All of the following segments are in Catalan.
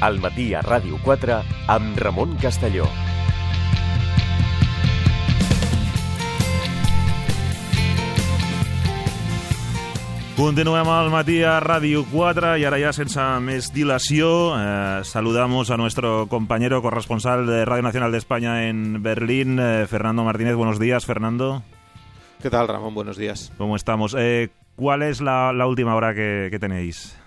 al matí a Ràdio 4 amb Ramon Castelló. Continuem al matí a Ràdio 4 y ahora ya sense més dilació eh, saludamos a nuestro compañero corresponsal de Radio Nacional de España en Berlín, eh, Fernando Martínez. Buenos días, Fernando. ¿Qué tal, Ramón? Buenos días. ¿Cómo estamos? Eh, ¿Cuál es la, la última hora que, que tenéis?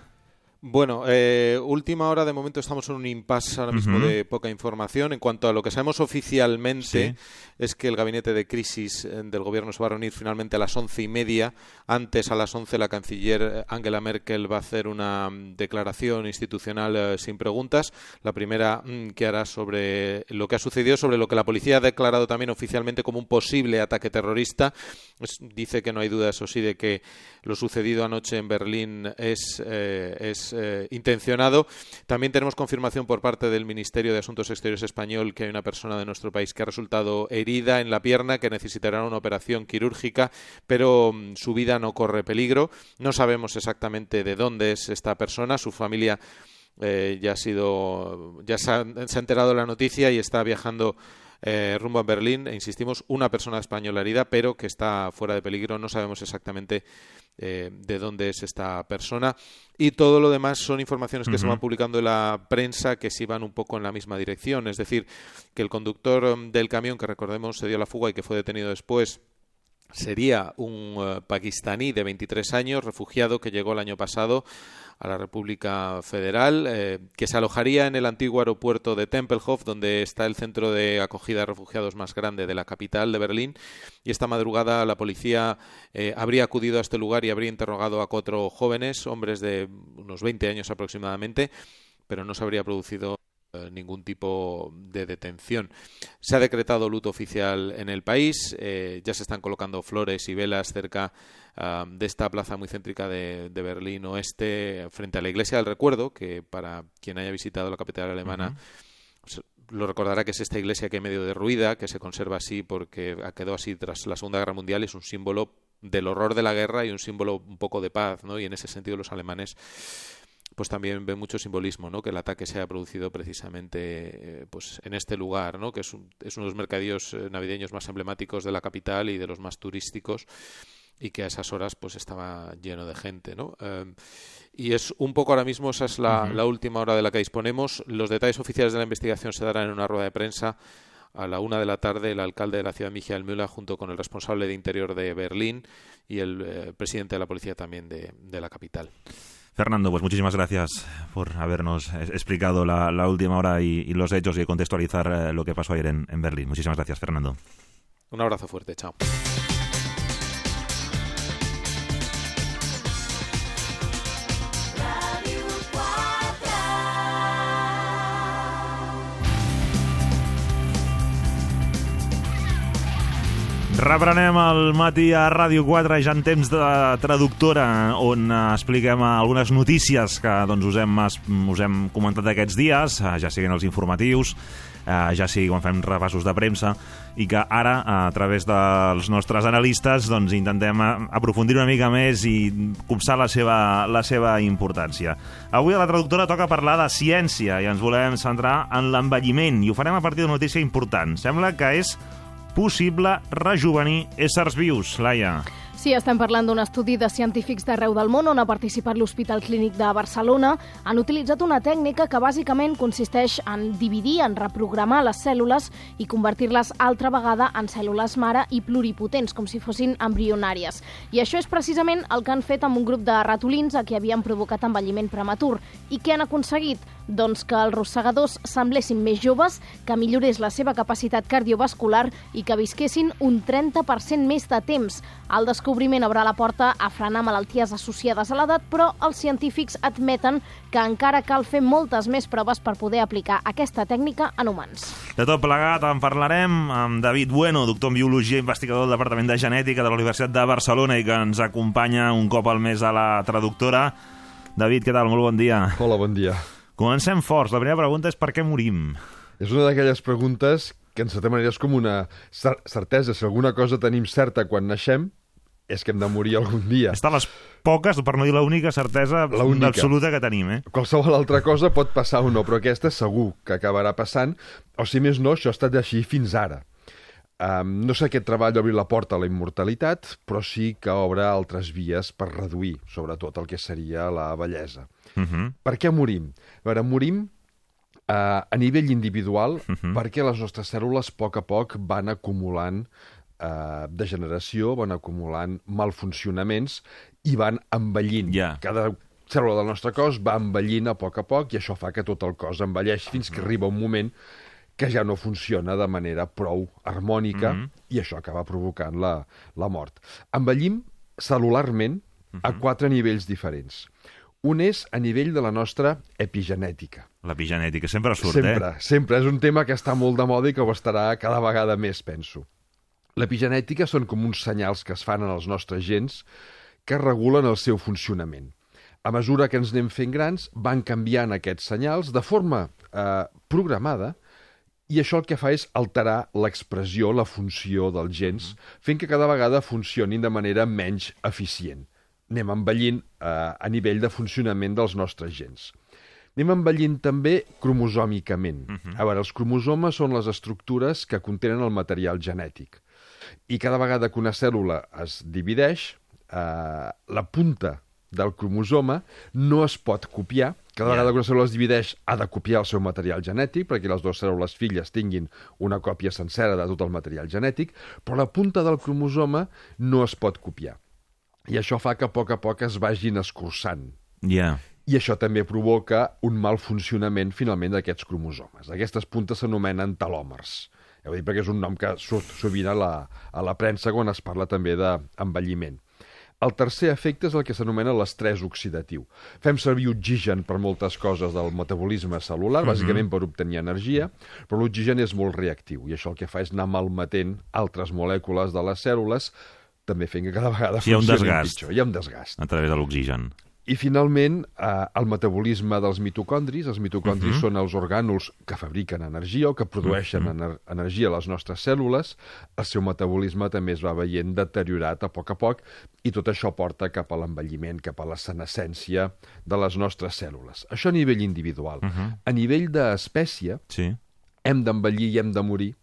Bueno, eh, última hora de momento estamos en un impasse ahora mismo de poca información. En cuanto a lo que sabemos oficialmente, Sí. es que el gabinete de crisis eh, del gobierno se va a reunir finalmente a las once y media. Antes, a las once, la canciller eh, Angela Merkel va a hacer una mm, declaración institucional eh, sin preguntas. La primera mm, que hará sobre lo que ha sucedido, sobre lo que la policía ha declarado también oficialmente como un posible ataque terrorista. Es- dice que no hay duda, eso sí, de que lo sucedido anoche en Berlín es, eh, es eh, intencionado. También tenemos confirmación por parte del Ministerio de Asuntos Exteriores español que hay una persona de nuestro país que ha resultado herida en la pierna, que necesitará una operación quirúrgica, pero mm, su vida no corre peligro. No sabemos exactamente de dónde es esta persona. Su familia eh, ya ha sido ya se ha, se ha enterado de la noticia y está viajando eh, rumbo a Berlín. E insistimos, una persona española herida, pero que está fuera de peligro. No sabemos exactamente eh, de dónde es esta persona. Y todo lo demás son informaciones que se van publicando en la prensa que sí van un poco en la misma dirección. Es decir, que el conductor em, del camión, que recordemos se dio la fuga y que fue detenido después, sería un eh, pakistaní de 23 años, refugiado que llegó el año pasado a la República Federal, eh, que se alojaría en el antiguo aeropuerto de Tempelhof, donde está el centro de acogida de refugiados más grande de la capital de Berlín. Y esta madrugada la policía eh, habría acudido a este lugar y habría interrogado a cuatro jóvenes, hombres de unos 20 años aproximadamente, pero no se habría producido ningún tipo de detención. Se ha decretado luto oficial en el país, eh, ya se están colocando flores y velas cerca de esta plaza muy céntrica de, de Berlín Oeste, frente a la Iglesia del Recuerdo, que para quien haya visitado la capital alemana lo recordará que es esta iglesia que medio derruida, que se conserva así porque ha- quedó así tras la Segunda Guerra Mundial, es un símbolo del horror de la guerra y un símbolo un poco de paz, ¿no? Y en ese sentido los alemanes pues también ven mucho simbolismo, ¿no? Que el ataque se haya producido precisamente eh, pues en este lugar, ¿no? Que es, un- es uno de los mercadillos eh, navideños más emblemáticos de la capital y de los más turísticos y que a esas horas pues estaba lleno de gente, ¿no? Eh, y es un poco ahora mismo esa es la última hora de la que disponemos. Los detalles oficiales de la investigación se darán en una rueda de prensa a la una de la tarde. El alcalde de la ciudad, Michael Müller, junto con el responsable de Interior de Berlín y el eh, presidente de la policía también de, de la capital. Fernando, pues muchísimas gracias por habernos explicado la, última hora y, los hechos y contextualizar eh, lo que pasó ayer en Berlín. Muchísimas gracias, Fernando. Un abrazo fuerte, chao. Reprenem el matí a Ràdio 4 ja en temps de traductora on eh, expliquem algunes notícies que doncs, us, hem, us hem comentat aquests dies, eh, ja siguin els informatius, eh, ja sigui quan fem repassos de premsa i que ara, a través dels nostres analistes, doncs, intentem aprofundir una mica més i copsar la seva, la seva importància. Avui a la traductora toca parlar de ciència i ens volem centrar en l'envelliment i ho farem a partir d'una notícia important. Sembla que és possible rejuvenir éssers vius, Laia. Sí, estem parlant d'un estudi de científics d'arreu del món on ha participat l'Hospital Clínic de Barcelona. Han utilitzat una tècnica que bàsicament consisteix en dividir, en reprogramar les cèl·lules i convertir-les altra vegada en cèl·lules mare i pluripotents, com si fossin embrionàries. I això és precisament el que han fet amb un grup de ratolins a qui havien provocat envelliment prematur. I què han aconseguit? Doncs que els rossegadors semblessin més joves, que millorés la seva capacitat cardiovascular i que visquessin un 30% més de temps. El descobriment obre la porta a frenar malalties associades a l'edat, però els científics admeten que encara cal fer moltes més proves per poder aplicar aquesta tècnica en humans. De tot plegat en parlarem amb David Bueno, doctor en Biologia, investigador del Departament de Genètica de la Universitat de Barcelona i que ens acompanya un cop al mes a la traductora. David, què tal? Molt bon dia. Hola, bon dia. Comencem forts. La primera pregunta és per què morim? És una d'aquelles preguntes que en certa manera és com una cer certesa. Si alguna cosa tenim certa quan naixem, és que hem de morir algun dia. Està a les poques, per no dir l'única certesa L'única. absoluta que tenim, eh? Qualsevol altra cosa pot passar o no, però aquesta segur que acabarà passant, o si més no, això ha estat així fins ara. Um, no sé aquest treball obrir la porta a la immortalitat, però sí que obre altres vies per reduir, sobretot, el que seria la bellesa. Uh -huh. Per què morim? A veure, morim uh, a nivell individual uh -huh. perquè les nostres cèl·lules a poc a poc van acumulant uh, degeneració, van acumulant malfuncionaments i van envellint. Ja. Cada cèl·lula del nostre cos va envellint a poc a poc i això fa que tot el cos envelleix fins que arriba un moment que ja no funciona de manera prou harmònica Mhm. i això acaba provocant la, la mort. Envellim cel·lularment a quatre nivells diferents. Un és a nivell de la nostra epigenètica. L'epigenètica sempre surt, sempre, eh? sempre. És un tema que està molt de moda i que ho estarà cada vegada més, penso. L'epigenètica són com uns senyals que es fan en els nostres gens que regulen el seu funcionament. A mesura que ens anem fent grans, van canviant aquests senyals de forma eh, programada i això el que fa és alterar l'expressió, la funció dels gens, fent que cada vegada funcionin de manera menys eficient. Anem envellint eh, a nivell de funcionament dels nostres gens. Anem envellint també cromosòmicament. Uh -huh. A veure, els cromosomes són les estructures que contenen el material genètic. I cada vegada que una cèl·lula es divideix, eh, la punta del cromosoma no es pot copiar. Cada Ja. vegada que una cèl·lula es divideix ha de copiar el seu material genètic perquè les dues cèl·lules filles tinguin una còpia sencera de tot el material genètic, però la punta del cromosoma no es pot copiar. I això fa que a poc a poc es vagin escurçant. Ja. I això també provoca un mal funcionament, finalment, d'aquests cromosomes. Aquestes puntes s'anomenen telòmers. Ja ho dic perquè és un nom que surt sovint a la, a la premsa quan es parla també d'envelliment. El tercer efecte és el que s'anomena l'estrès oxidatiu. Fem servir oxigen per moltes coses del metabolisme cel·lular, bàsicament per obtenir energia, però l'oxigen és molt reactiu i això el que fa és anar malmetent altres molècules de les cèl·lules, també fent que cada vegada Sí, funcionin pitjor. Hi ha un desgast. A través de l'oxigen. I finalment, eh, el metabolisme dels mitocondris. Els mitocondris Mhm. uh -huh. són els orgànuls que fabriquen energia o que produeixen uh Mhm. -huh. ener energia a les nostres cèl·lules. El seu metabolisme també es va veient deteriorat a poc a poc i tot això porta cap a l'envelliment, cap a la senescència de les nostres cèl·lules. Això a nivell individual. Uh Mhm. -huh. A nivell d'espècie, Sí. hem d'envellir i hem de morir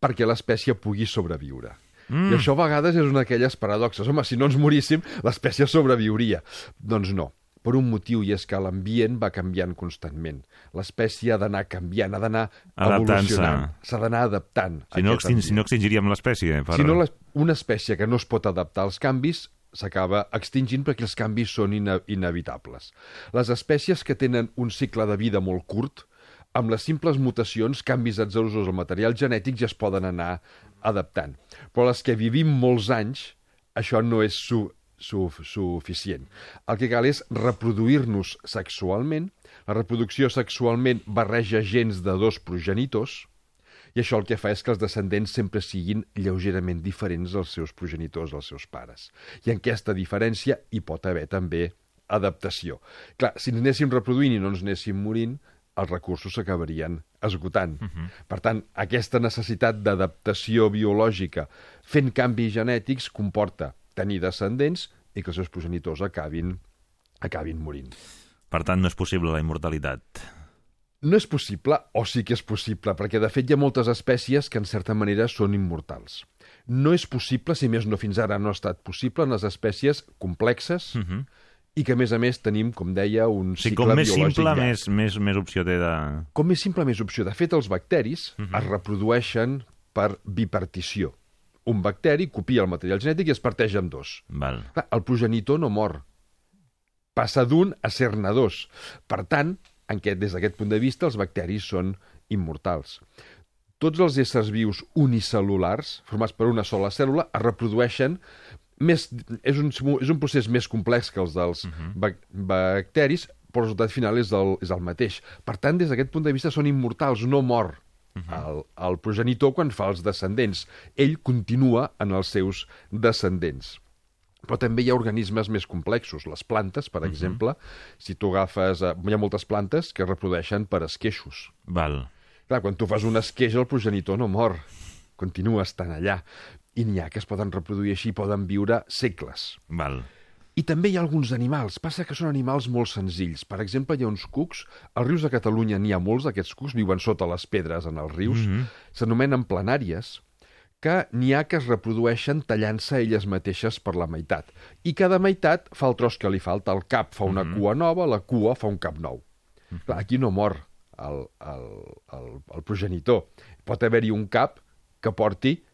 perquè l'espècie pugui sobreviure. Mm. I això a vegades és una d'aquelles paradoxes. Home, si no ens moríssim, l'espècie sobreviuria. Doncs no, per un motiu, i és que l'ambient va canviant constantment. L'espècie ha d'anar canviant, ha d'anar evolucionant. S'ha d'anar adaptant. Si no, extin si no ambient. extingiríem l'espècie. Per... Si no, una espècie que no es pot adaptar als canvis s'acaba extingint perquè els canvis són ine inevitables. Les espècies que tenen un cicle de vida molt curt, amb les simples mutacions, canvis atzerosos al material genètic ja es poden anar adaptant. Però les que vivim molts anys, això no és su su suficient. El que cal és reproduir-nos sexualment. La reproducció sexualment barreja gens de dos progenitors, i això el que fa és que els descendents sempre siguin lleugerament diferents dels seus progenitors, dels seus pares. I en aquesta diferència hi pot haver també adaptació. Clar, si ens anéssim reproduint i no ens anéssim morint, els recursos s'acabarien esgotant. Uh -huh. Per tant, aquesta necessitat d'adaptació biològica fent canvis genètics comporta tenir descendents i que els seus progenitors acabin, acabin morint. Per tant, no és possible la immortalitat. No és possible, o sí que és possible, perquè de fet hi ha moltes espècies que en certa manera són immortals. No és possible, si més no fins ara no ha estat possible, en les espècies complexes Uh -huh. I que a més a més tenim, com deia, un sigui, cicle com més biològic simple, llarg. més, més, més opció té de... Com més simple, més opció. De fet, els bacteris uh Mhm. -huh. es reprodueixen per bipartició. Un bacteri copia el material genètic i es parteix en dos. Val. Clar, el progenitor no mor. Passa d'un a ser-ne dos. Per tant, en què, des d'aquest punt de vista, els bacteris són immortals. Tots els éssers vius unicel·lulars, formats per una sola cèl·lula, es reprodueixen més, és, un, és un procés més complex que els dels uh -huh. bac bacteris, però el resultat final és el, és el mateix. Per tant, des d'aquest punt de vista són immortals, no mor uh -huh. el, el progenitor quan fa els descendents. Ell continua en els seus descendents. Però també hi ha organismes més complexos. Les plantes, per uh -huh. exemple, si tu agafes... Eh, hi ha moltes plantes que es reprodueixen per esqueixos. Val. Clar, quan tu fas un esqueix, el progenitor no mor. Continua estant allà. I n'hi ha que es poden reproduir així, poden viure segles. Val. I també hi ha alguns animals. Passa que són animals molt senzills. Per exemple, hi ha uns cucs, als rius de Catalunya n'hi ha molts d'aquests cucs, viuen sota les pedres en els rius, mm -hmm. s'anomenen planàries, que n'hi ha que es reprodueixen tallant-se elles mateixes per la meitat. I cada meitat fa el tros que li falta. El cap fa una mm -hmm. cua nova, la cua fa un cap nou. Mm -hmm. Clar, aquí no mor el, el, el, el progenitor. Pot haver-hi un cap que porti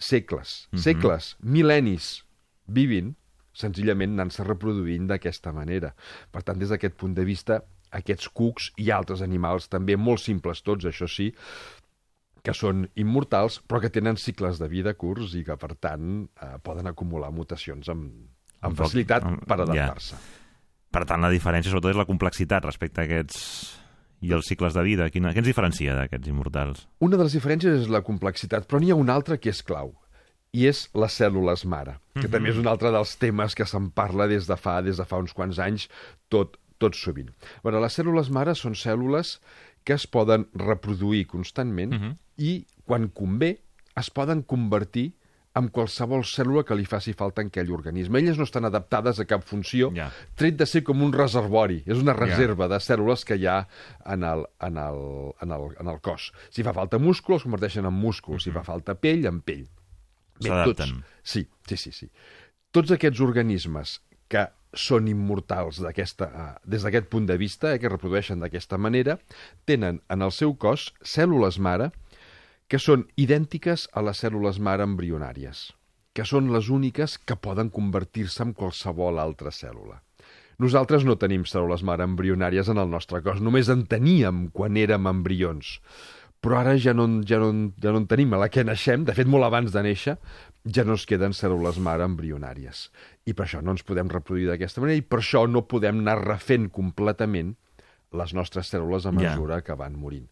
segles, mm -hmm. segles, mil·lennis vivint, senzillament anant-se reproduint d'aquesta manera. Per tant, des d'aquest punt de vista, aquests cucs i altres animals, també molt simples tots, això sí, que són immortals, però que tenen cicles de vida curts i que, per tant, eh, poden acumular mutacions amb, amb facilitat per adaptar-se. Ja. Per tant, la diferència sobretot és la complexitat respecte a aquests i els cicles de vida. Quina, què ens diferencia d'aquests immortals? Una de les diferències és la complexitat, però n'hi ha una altra que és clau i és les cèl·lules mare, que mm -hmm. també és un altre dels temes que se'n parla des de fa des de fa uns quants anys, tot, tot sovint. Bueno, les cèl·lules mare són cèl·lules que es poden reproduir constantment mm -hmm. i, quan convé, es poden convertir en qualsevol cèl·lula que li faci falta en aquell organisme. Elles no estan adaptades a cap funció, Ja. tret de ser com un reservori. És una reserva de cèl·lules que hi ha en el, en el, en el, en el cos. Si fa falta múscul, es converteixen en múscul. Si fa falta pell, en pell. S'adapten. Sí, sí, sí, sí. Tots aquests organismes que són immortals eh, des d'aquest punt de vista, eh, que reprodueixen d'aquesta manera, tenen en el seu cos cèl·lules mare que són idèntiques a les cèl·lules mare embrionàries, que són les úniques que poden convertir-se en qualsevol altra cèl·lula. Nosaltres no tenim cèl·lules mare embrionàries en el nostre cos, només en teníem quan érem embrions. Però ara ja no, ja, no, ja no en tenim. A la que naixem, de fet molt abans de néixer, ja no ens queden cèl·lules mare embrionàries. I per això no ens podem reproduir d'aquesta manera i per això no podem anar refent completament les nostres cèl·lules a mesura que van morint.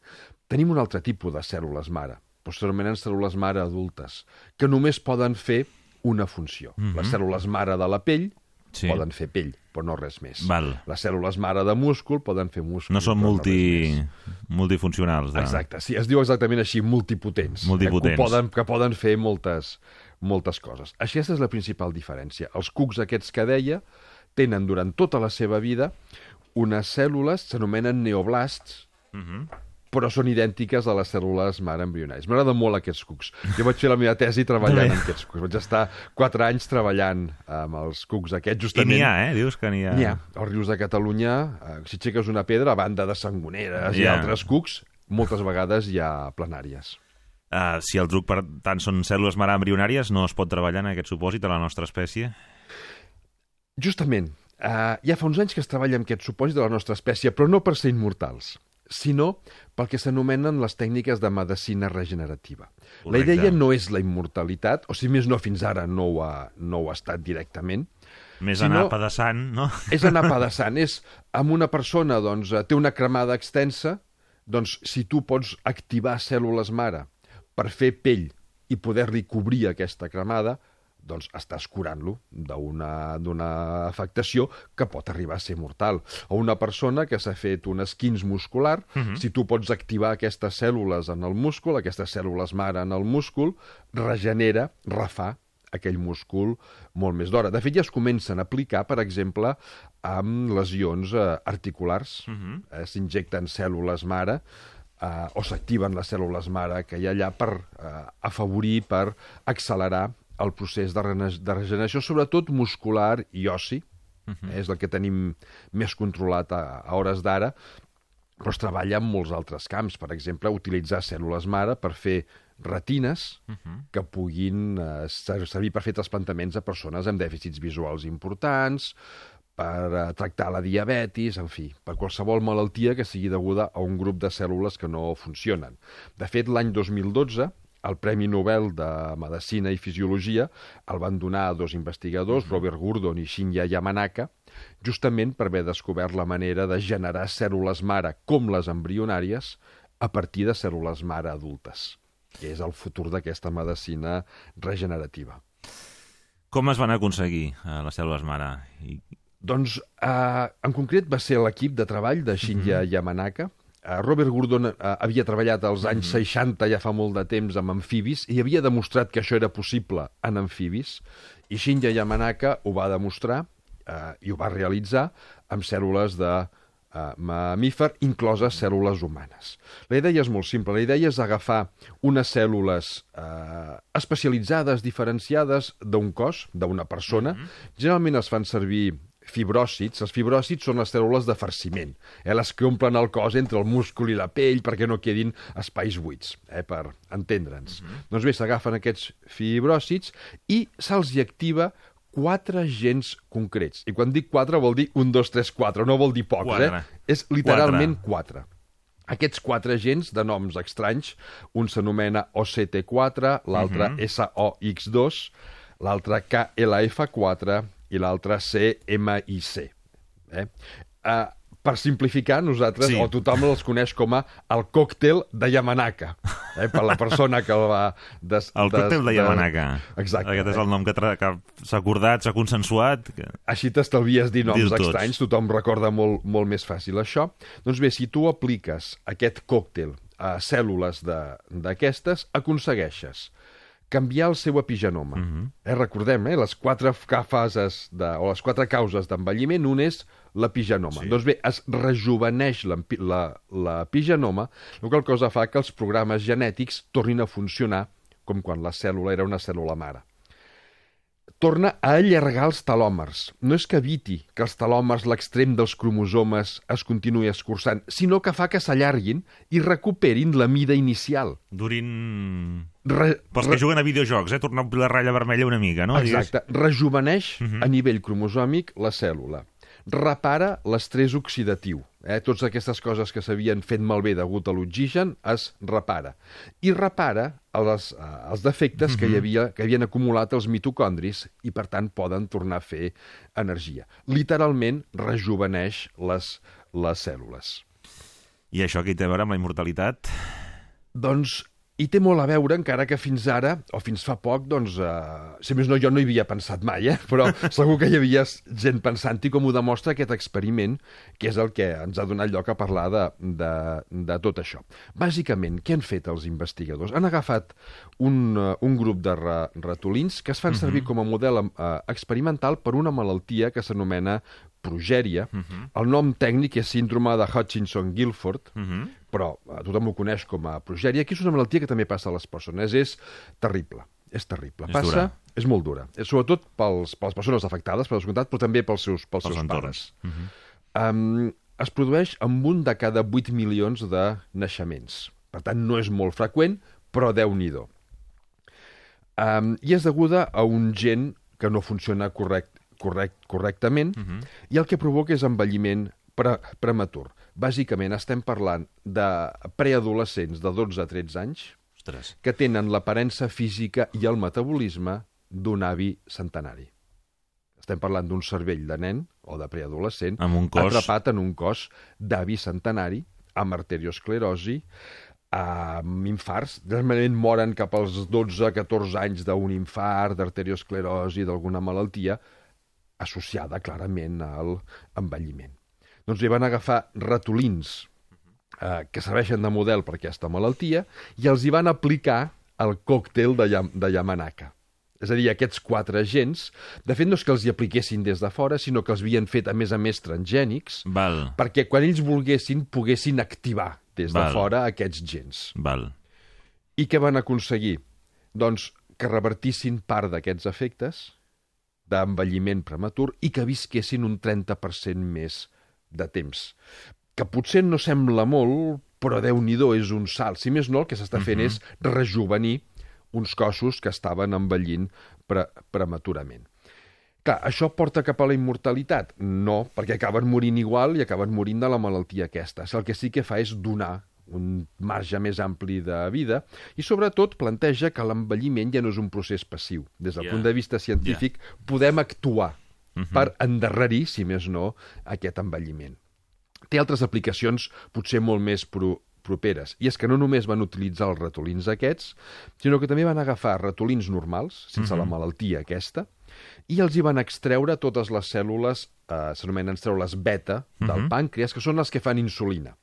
Tenim un altre tipus de cèl·lules mare, posteriorment cèl·lules mare adultes, que només poden fer una funció. Mm -hmm. Les cèl·lules mare de la pell Sí. poden fer pell, però no res més. Val. Les cèl·lules mare de múscul poden fer múscul. No són multi... més. multifuncionals. De... Exacte, sí, es diu exactament així, multipotents. Multipotents. Que poden, que poden fer moltes, moltes coses. Aquesta és la principal diferència. Els cucs aquests que deia tenen durant tota la seva vida unes cèl·lules, s'anomenen neoblasts, Uh -huh. Però són idèntiques a les cèl·lules mare embrionàries. M'agrada molt aquests cucs. Jo vaig fer la meva tesi treballant amb aquests cucs. Vaig estar quatre anys treballant amb els cucs aquests, I justament... n'hi ha, eh? Dius que n'hi ha... N'hi ha. Als rius de Catalunya, eh, si aixeques una pedra, a banda de sangoneres i Ja. altres cucs, moltes vegades hi ha planàries. Uh, si el truc, per tant, són cèl·lules mare embrionàries, no es pot treballar en aquest supòsit a la nostra espècie? Justament, eh, ja fa uns anys que es treballa amb aquest supòsit de la nostra espècie, però no per ser immortals, sinó pel que s'anomenen les tècniques de medicina regenerativa. La Correcte. idea no és la immortalitat, o si més no fins ara no ho ha, no ho ha estat directament, Més Si anar pedaçant, no? és anar pedaçant, és amb una persona doncs, eh, té una cremada extensa, doncs si tu pots activar cèl·lules mare per fer pell i poder-li cobrir aquesta cremada, doncs estàs curant-lo d'una afectació que pot arribar a ser mortal. O una persona que s'ha fet un esquins muscular, uh -huh. si tu pots activar aquestes cèl·lules en el múscul, aquestes cèl·lules mare en el múscul, regenera, refà aquell múscul molt més d'hora. De fet, ja es comencen a aplicar, per exemple, amb lesions eh, articulars. Uh -huh. eh, S'injecten cèl·lules mare eh, o s'activen les cèl·lules mare que hi ha allà per eh, afavorir, per accelerar el procés de, rene- de regeneració, sobretot muscular i ossi. Uh -huh. És el que tenim més controlat a, a hores d'ara, però es treballa en molts altres camps. Per exemple, utilitzar cèl·lules mare per fer retines uh -huh. que puguin eh, ser- servir per fer trasplantaments a persones amb dèficits visuals importants, per eh, tractar la diabetis, en fi, per qualsevol malaltia que sigui deguda a un grup de cèl·lules que no funcionen. De fet, l'any 2012, el Premi Nobel de Medicina i Fisiologia el van donar a dos investigadors, Robert Gurdon i Shinya Yamanaka, justament per haver descobert la manera de generar cèl·lules mare com les embrionàries a partir de cèl·lules mare adultes, que és el futur d'aquesta medicina regenerativa. Com es van aconseguir uh, les cèl·lules mare? I... Doncs, eh, en concret, va ser l'equip de treball de Shinya Yamanaka, eh, Robert Gurdon eh, havia treballat als anys 60, ja fa molt de temps, amb amfibis, i havia demostrat que això era possible en amfibis, i Shinya Yamanaka ho va demostrar eh, i ho va realitzar amb cèl·lules de eh, mamífer, incloses cèl·lules humanes. La idea és molt simple. La idea és agafar unes cèl·lules eh, especialitzades, diferenciades d'un cos, d'una persona. Generalment es fan servir fibròcits. Els fibròcits són les cèl·lules de farciment, eh, les que omplen el cos entre el múscul i la pell perquè no quedin espais buits, eh, per entendre'ns. Doncs bé, s'agafen aquests fibròcits i se'ls hi activa quatre gens concrets. I quan dic quatre vol dir un, dos, tres, quatre, no vol dir pocs, Quatre. eh? És literalment quatre. Aquests quatre gens de noms estranys, un s'anomena OCT4, l'altre SOX2, l'altre KLF4 i l'altre CMIC. Eh? Uh, per simplificar, nosaltres, Sí. o tothom els coneix com a el còctel de Yamanaka, eh? per la persona que el va... Des, El còctel de Yamanaka. Exacte. Aquest és el nom que, que s'ha acordat, s'ha consensuat. Que... Així t'estalvies dir noms estranys, tothom recorda molt, molt més fàcil això. Doncs bé, si tu apliques aquest còctel a cèl·lules de- d'aquestes, aconsegueixes canviar el seu epigenoma. Mm -hmm. eh, recordem, eh, les quatre fases de, o les quatre causes d'envelliment, un és l'epigenoma. Sí. Doncs bé, es rejuveneix l'epigenoma, la qual cosa fa que els programes genètics tornin a funcionar com quan la cèl·lula era una cèl·lula mare torna a allargar els telòmers. No és que eviti que els telòmers, l'extrem dels cromosomes, es continuï escurçant, sinó que fa que s'allarguin i recuperin la mida inicial. Durin... Re, Pels que juguen a videojocs, eh? Tornar a omplir la ratlla vermella una mica, no? Exacte. Rejuveneix a nivell cromosòmic la cèl·lula. Repara l'estrès oxidatiu. Eh? Totes aquestes coses que s'havien fet malbé degut a l'oxigen es repara. I repara els, eh, els defectes que, hi havia, que havien acumulat els mitocondris i, per tant, poden tornar a fer energia. Literalment, rejuveneix les, les cèl·lules. I això què hi té a veure amb la immortalitat? Doncs hi té molt a veure, encara que fins ara, o fins fa poc, doncs, eh, si més no, jo no hi havia pensat mai, eh? però segur que hi havia gent pensant-hi com ho demostra aquest experiment, que és el que ens ha donat lloc a parlar de, de, de tot això. Bàsicament, què han fet els investigadors? Han agafat un, eh, un grup de ra ratolins que es fan servir com a model eh, experimental per una malaltia que s'anomena progèria. El nom tècnic és síndrome de Hutchinson-Gilford, Uh -huh. Però eh, tothom ho coneix com a progèria, que és una malaltia que també passa a les persones. És terrible, és terrible. És passa, dura. és molt dura. És sobretot pels, per les persones afectades, per descomptat, però també pels seus, pels Pels seus entorns. pares. Um, es produeix amb un de cada 8 milions de naixements. Per tant, no és molt freqüent, però déu-n'hi-do. Um, I és deguda a un gen que no funciona correct, correct, correctament uh -huh. i el que provoca és envelliment pre prematur. Bàsicament estem parlant de preadolescents de 12 a 13 anys Ostres. que tenen l'aparença física i el metabolisme d'un avi centenari. Estem parlant d'un cervell de nen o de preadolescent cos- atrapat en un cos d'avi centenari amb arteriosclerosi, amb infarts. Generalment moren cap als 12-14 anys d'un infart, d'arteriosclerosi, d'alguna malaltia, associada clarament al envelliment. Doncs li van agafar ratolins eh, que serveixen de model per aquesta malaltia i els hi van aplicar el còctel de, Yam de Yamanaka. És a dir, aquests quatre agents, de fet no és que els hi apliquessin des de fora, sinó que els havien fet, a més a més, transgènics, Val, perquè quan ells volguessin, poguessin activar des de Val. fora aquests gens. val. I què van aconseguir? Doncs que revertissin part d'aquests efectes d'envelliment prematur i que visquessin un 30% més de temps. Que potser no sembla molt, però déu nhi és un salt. Si més no, el que s'està fent és rejuvenir uns cossos que estaven envellint pre prematurament. Clar, això porta cap a la immortalitat? No, perquè acaben morint igual i acaben morint de la malaltia aquesta. El que sí que fa és donar un marge més ampli de vida i sobretot planteja que l'envelliment ja no és un procés passiu. Des del yeah. punt de vista científic yeah. podem actuar uh -huh. per endarrerir, si més no, aquest envelliment. Té altres aplicacions potser molt més pro properes. I és que no només van utilitzar els ratolins aquests, sinó que també van agafar ratolins normals, sense uh -huh. la malaltia aquesta, i els hi van extreure totes les cèl·lules, eh, s'anomenen cèl·lules beta, del uh -huh. pàncreas, que són les que fan insulina.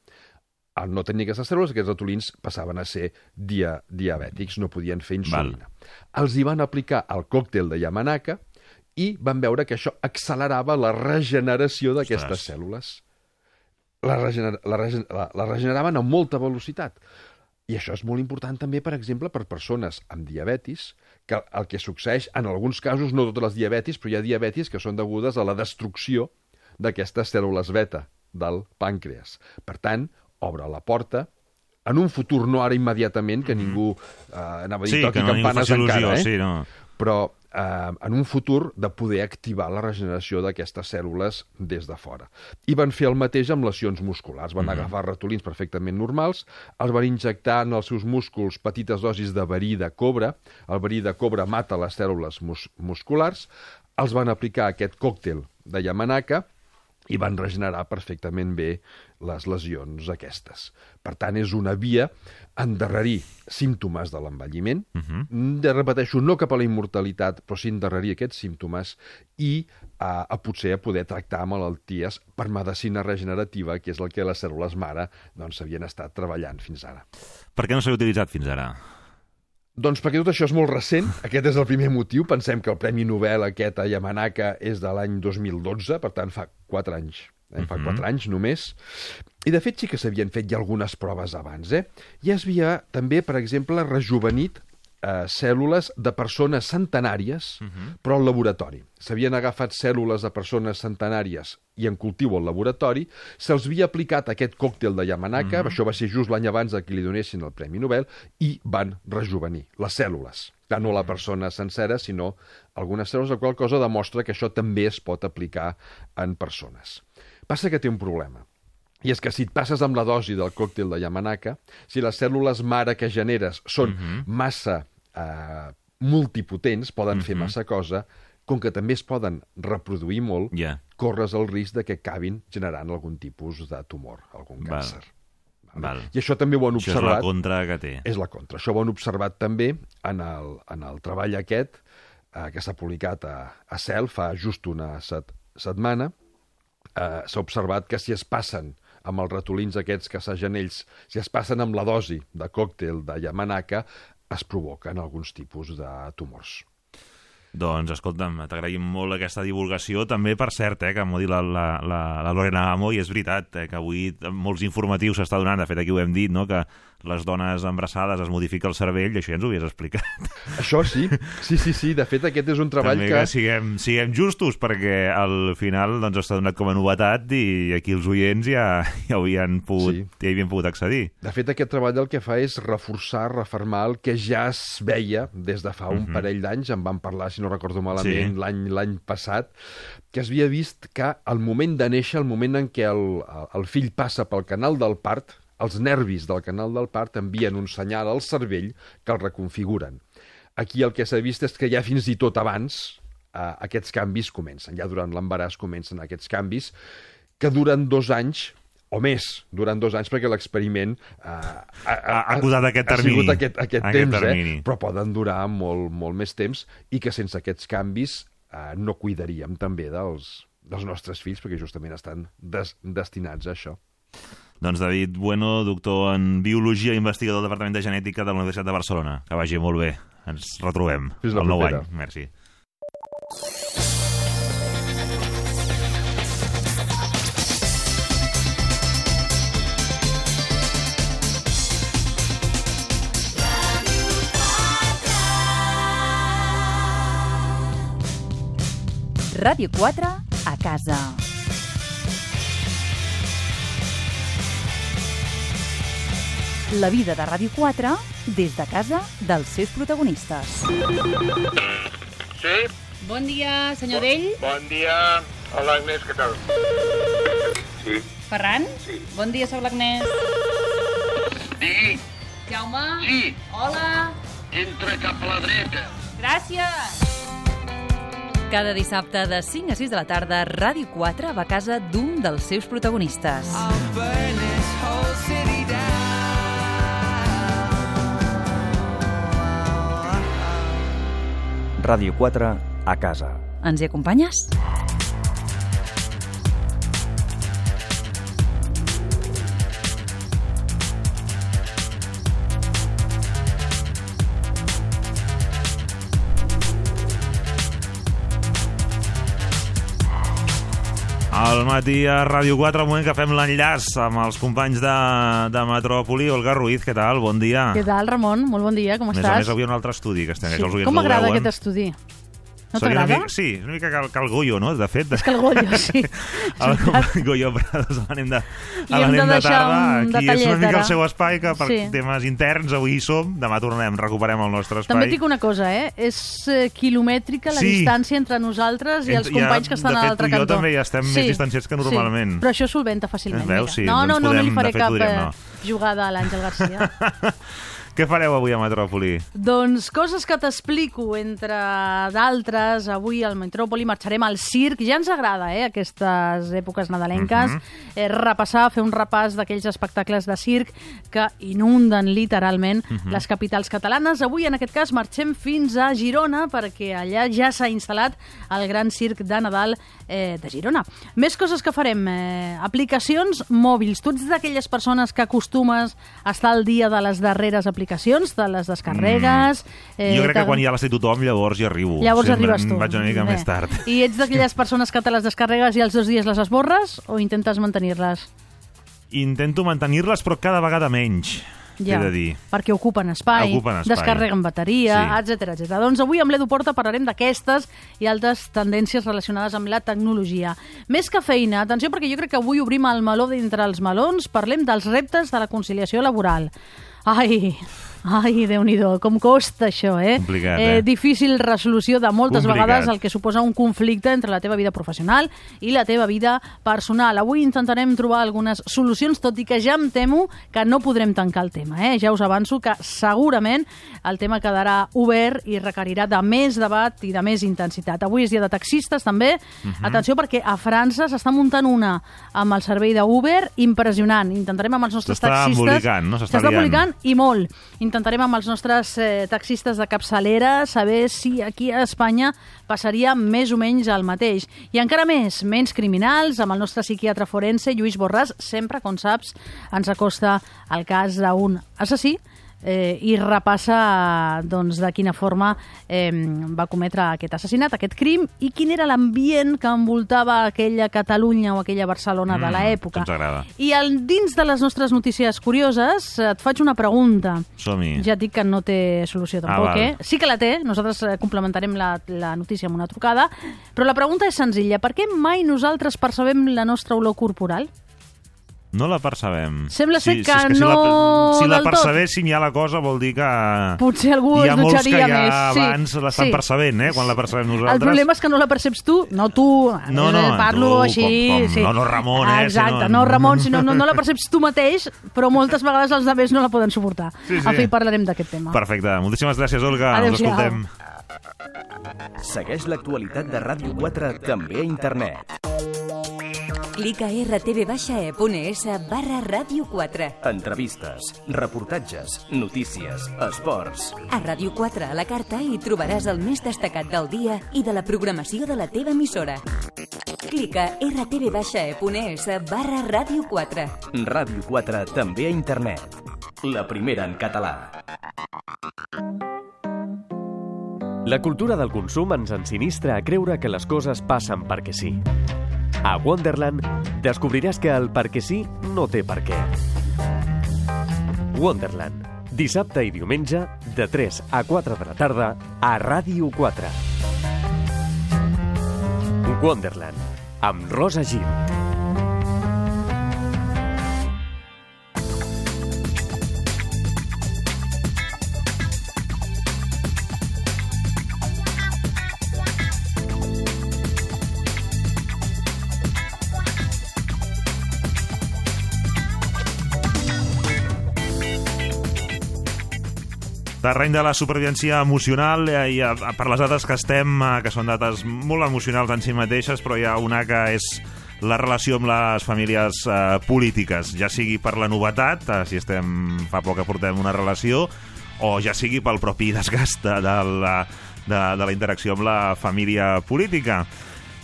al no tenir aquestes cèl·lules, aquests ratolins passaven a ser dia, diabètics, no podien fer insulina. Val. Els hi van aplicar el còctel de Yamanaka i van veure que això accelerava la regeneració d'aquestes cèl·lules. La, regener la, regen la, la regeneraven amb molta velocitat. I això és molt important també, per exemple, per persones amb diabetis, que el que succeeix, en alguns casos, no totes les diabetis, però hi ha diabetis que són degudes a la destrucció d'aquestes cèl·lules beta del pàncreas. Per tant, obre la porta en un futur, no ara immediatament, que mm -hmm. ningú eh, anava a dir sí, toqui campanes il·lusió, encara, eh? Sí, no. però eh, en un futur de poder activar la regeneració d'aquestes cèl·lules des de fora. I van fer el mateix amb lesions musculars. Van mm -hmm. agafar ratolins perfectament normals, els van injectar en els seus músculs petites dosis de verí de cobre. El verí de cobre mata les cèl·lules mus musculars. Els van aplicar aquest còctel de Yamanaka, i van regenerar perfectament bé les lesions aquestes. Per tant, és una via endarrerir símptomes de l'envelliment, uh -huh. de, repeteixo, no cap a la immortalitat, però sí endarrerir aquests símptomes i a, a potser a poder tractar malalties per medicina regenerativa, que és el que les cèl·lules mare doncs, havien estat treballant fins ara. Per què no s'ha utilitzat fins ara? Doncs perquè tot això és molt recent, aquest és el primer motiu. Pensem que el Premi Nobel aquest a Yamanaka és de l'any 2012, per tant fa 4 anys. Eh? Fa 4 uh -huh. anys només. I de fet sí que s'havien fet ja algunes proves abans. Eh? Ja es havia també, per exemple, rejuvenit eh, cèl·lules de persones centenàries, uh -huh. però al laboratori. S'havien agafat cèl·lules de persones centenàries i en cultiu al laboratori, se'ls havia aplicat aquest còctel de Yamanaka, uh -huh. això va ser just l'any abans que li donessin el Premi Nobel, i van rejuvenir les cèl·lules. Clar, no la persona sencera, sinó algunes cèl·lules, la qual cosa demostra que això també es pot aplicar en persones. Passa que té un problema. I és que si et passes amb la dosi del còctel de Yamanaka, si les cèl·lules mare que generes són uh -huh. massa eh, multipotents, poden uh -huh. fer mhm. massa cosa, com que també es poden reproduir molt, yeah. corres el risc de que acabin generant algun tipus de tumor, algun Val. càncer. Val. I això també ho han això observat. és la contra que té. És la contra. Això ho han observat també en el, en el treball aquest, eh, que s'ha publicat a, a CEL fa just una set, setmana. Eh, s'ha observat que si es passen amb els ratolins aquests que s'hagen ells, si es passen amb la dosi de còctel de Yamanaka, es provoquen alguns tipus de tumors. Doncs, escolta'm, t'agraïm molt aquesta divulgació. També, per cert, eh, que m'ho dit la, la, la, la Lorena Amo, i és veritat, eh, que avui molts informatius s'està donant, de fet aquí ho hem dit, no? que les dones embarassades es modifica el cervell, i això ja ens ho havies explicat. Això sí, sí, sí, sí. De fet, aquest és un treball També que... que siguem, siguem justos, perquè al final doncs, està donat com a novetat i aquí els oients ja, ja, havien pogut, sí. ja hi havien pogut accedir. De fet, aquest treball el que fa és reforçar, refermar el que ja es veia des de fa un uh mhm. -huh. parell d'anys, en van parlar, si no recordo malament, sí. l'any l'any passat, que es havia vist que al moment de néixer, el moment en què el, el fill passa pel canal del part, els nervis del canal del part envien un senyal al cervell que el reconfiguren. Aquí el que s'ha vist és que ja fins i tot abans eh, aquests canvis comencen. Ja durant l'embaràs comencen aquests canvis que duren dos anys o més, durant dos anys, perquè l'experiment eh, ha, ha, ha posat aquest termini. Ha sigut aquest, aquest, aquest temps, termini. eh? però poden durar molt, molt més temps i que sense aquests canvis eh, no cuidaríem també dels, dels nostres fills, perquè justament estan des, destinats a això. Doncs David Bueno, doctor en Biologia i investigador del Departament de Genètica de la Universitat de Barcelona. Que vagi molt bé. Ens retrobem Fins la el nou propera. any. Merci. Ràdio 4 a casa. La vida de Ràdio 4 des de casa dels seus protagonistes. Sí? Bon dia, senyor Dell. Bon dia. Hola, Agnès, què tal? Sí. Ferran? Sí. Bon dia, sóc l'Agnès. Sí, Jaume? Sí. Hola. entra cap a la dreta. Gràcies. Cada dissabte de 5 a 6 de la tarda, Ràdio 4 va a casa d'un dels seus protagonistes. Ràdio 4 a casa. Ens hi acompanyes? Al matí a Ràdio 4, al moment que fem l'enllaç amb els companys de, de Metròpoli. Olga Ruiz, què tal? Bon dia. Què tal, Ramon? Molt bon dia, com A més estàs? a més, avui un altre estudi que estem, Sí. que els oients Com m'agrada aquest estudi? No t'agrada? Sí, és una mica cal, cal Goyo, no? De fet. És Goyo, sí. El Goyo Prados, a l'ànim de, a de de tarda. un Aquí és una mica ara. el seu espai, que per Sí. temes interns avui hi som. Demà tornem, recuperem el nostre espai. També et dic una cosa, eh? És eh, quilomètrica la Sí. distància entre nosaltres i els Entre- ja, companys que estan de a fet, l'altre tu i jo cantó. també ja estem més distanciats que normalment. Sí, però això solventa fàcilment. Veus? Sí, no, doncs no, no, no podem- li faré de fet, cap podríem eh, no. jugada a l'Àngel Garcia. Què fareu avui a Metròpoli? Doncs coses que t'explico, entre d'altres, avui al Metròpoli marxarem al circ. Ja ens agrada, eh, aquestes èpoques nadalenques, Mhm. eh, repassar, fer un repàs d'aquells espectacles de circ que inunden literalment Mhm. les capitals catalanes. Avui, en aquest cas, marxem fins a Girona, perquè allà ja s'ha instal·lat el gran circ de Nadal eh, de Girona. Més coses que farem. Eh, aplicacions mòbils. Tu ets d'aquelles persones que acostumes a estar al dia de les darreres aplicacions, de les descarregues... jo crec que quan ja les té tothom, llavors hi arribo. Llavors Sempre arribes tu. Vaig una mica Bé. més tard. I ets d'aquelles persones que te les descarregues i els dos dies les esborres o intentes mantenir-les? Intento mantenir-les, però cada vegada menys, Ja, de dir. perquè ocupen espai, Ocupen espai. descarreguen bateria, Sí. etc etc. Doncs avui amb l'Edu Porta parlarem d'aquestes i altres tendències relacionades amb la tecnologia. Més que feina, atenció perquè jo crec que avui obrim el meló d'entre els melons, parlem dels reptes de la conciliació laboral. Ai, ai, déu nhi com costa això, eh? Complicat, eh? Difícil resolució de moltes Complicat. vegades el que suposa un conflicte entre la teva vida professional i la teva vida personal. Avui intentarem trobar algunes solucions, tot i que ja em temo que no podrem tancar el tema. Eh? Ja us avanço que segurament el tema quedarà obert i requerirà de més debat i de més intensitat. Avui és dia de taxistes, també. Mhm. Atenció, perquè a França s'està muntant una amb el servei d'Uber impressionant. Intentarem amb els nostres S'està taxistes... embolicant, no? S'està S'està embolicant i molt. Intentarem amb els nostres eh, taxistes de capçalera saber si aquí a Espanya passaria més o menys el mateix. I encara més, menys criminals, amb el nostre psiquiatre forense, Lluís Borràs, sempre, com saps, ens acosta el cas d'un assassí eh, i repassa doncs, de quina forma eh, va cometre aquest assassinat, aquest crim, i quin era l'ambient que envoltava aquella Catalunya o aquella Barcelona de Mm, l'època. ens agrada. I al, dins de les nostres notícies curioses et faig una pregunta. Som-hi. Ja et dic que no té solució Ah, tampoc, val. eh? Sí que la té, nosaltres eh, complementarem la, la notícia amb una trucada, però la pregunta és senzilla. Per què mai nosaltres percebem la nostra olor corporal? No la percebem. Sembla ser que és si no la, si la del tot. percebéssim ja la cosa vol dir que... Potser algú hi ha es molts que dutxaria ja més. Sí, abans l'estan sí. percebent, eh? Quan la percebem nosaltres. El problema és que no la perceps tu, no tu. No, no, eh, parlo tu, així. com- com- sí. no, no Ramon, eh, Exacte, sinó- no Ramon, sinó no, no la perceps tu mateix, però moltes vegades els altres no la poden suportar. Sí, sí. En fi, parlarem d'aquest tema. Perfecte. Moltíssimes gràcies, Olga. Us Adéu-siau. escoltem. Segueix l'actualitat de Ràdio 4 també a internet. Clica a rtv-e.es barra ràdio 4. Entrevistes, reportatges, notícies, esports. A Ràdio 4 a la carta hi trobaràs el més destacat del dia i de la programació de la teva emissora. Clica a rtv-e.es barra ràdio 4. Ràdio 4 també a internet. La primera en català. La cultura del consum ens ensinistra a creure que les coses passen perquè sí. A Wonderland descobriràs que el perquè sí no té per què. Wonderland, dissabte i diumenge, de 3 a 4 de la tarda, a Ràdio 4. Wonderland, amb Rosa Gil. Terreny de la supervivència emocional eh, i eh, per les dates que estem, eh, que són dates molt emocionals en si mateixes, però hi ha una que és la relació amb les famílies eh, polítiques, ja sigui per la novetat, eh, si estem fa poc que portem una relació, o ja sigui pel propi desgast de, de, la, de, de la interacció amb la família política.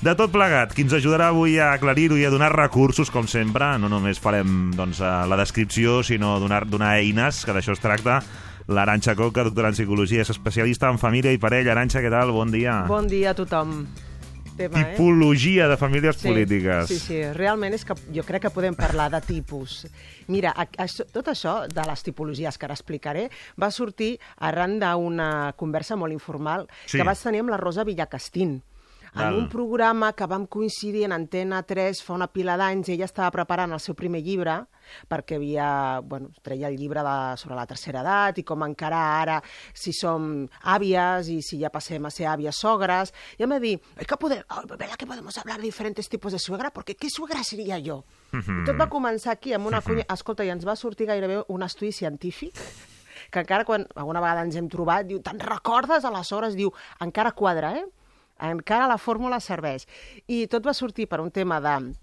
De tot plegat, qui ens ajudarà avui a aclarir-ho i a donar recursos, com sempre, no només farem doncs, eh, la descripció, sinó donar, donar eines, que d'això es tracta, l'Aranxa Coca, doctora en Psicologia, és especialista en família i parella. Aranxa, què tal? Bon dia. Bon dia a tothom. tema, eh? Tipologia de famílies Sí, polítiques. Sí, sí, realment és que jo crec que podem parlar de tipus. Mira, a, a, tot això de les tipologies que ara explicaré va sortir arran d'una conversa molt informal Sí. que vaig tenir amb la Rosa Villacastín. En un programa que vam coincidir en Antena 3 fa una pila d'anys, ella estava preparant el seu primer llibre perquè havia, bueno, treia el llibre de, sobre la tercera edat i com encarar ara si som àvies i si ja passem a ser àvies sogres. I em va dir, es que podem, oh, ¿verdad que podemos hablar de diferentes tipos de suegra? Porque ¿qué suegra seria jo? I tot va començar aquí amb una cunya... Escolta, i ens va sortir gairebé un estudi científic que encara quan alguna vegada ens hem trobat, diu, te'n recordes aleshores? Diu, encara quadra, eh? Encara la fórmula serveix. I tot va sortir per un tema de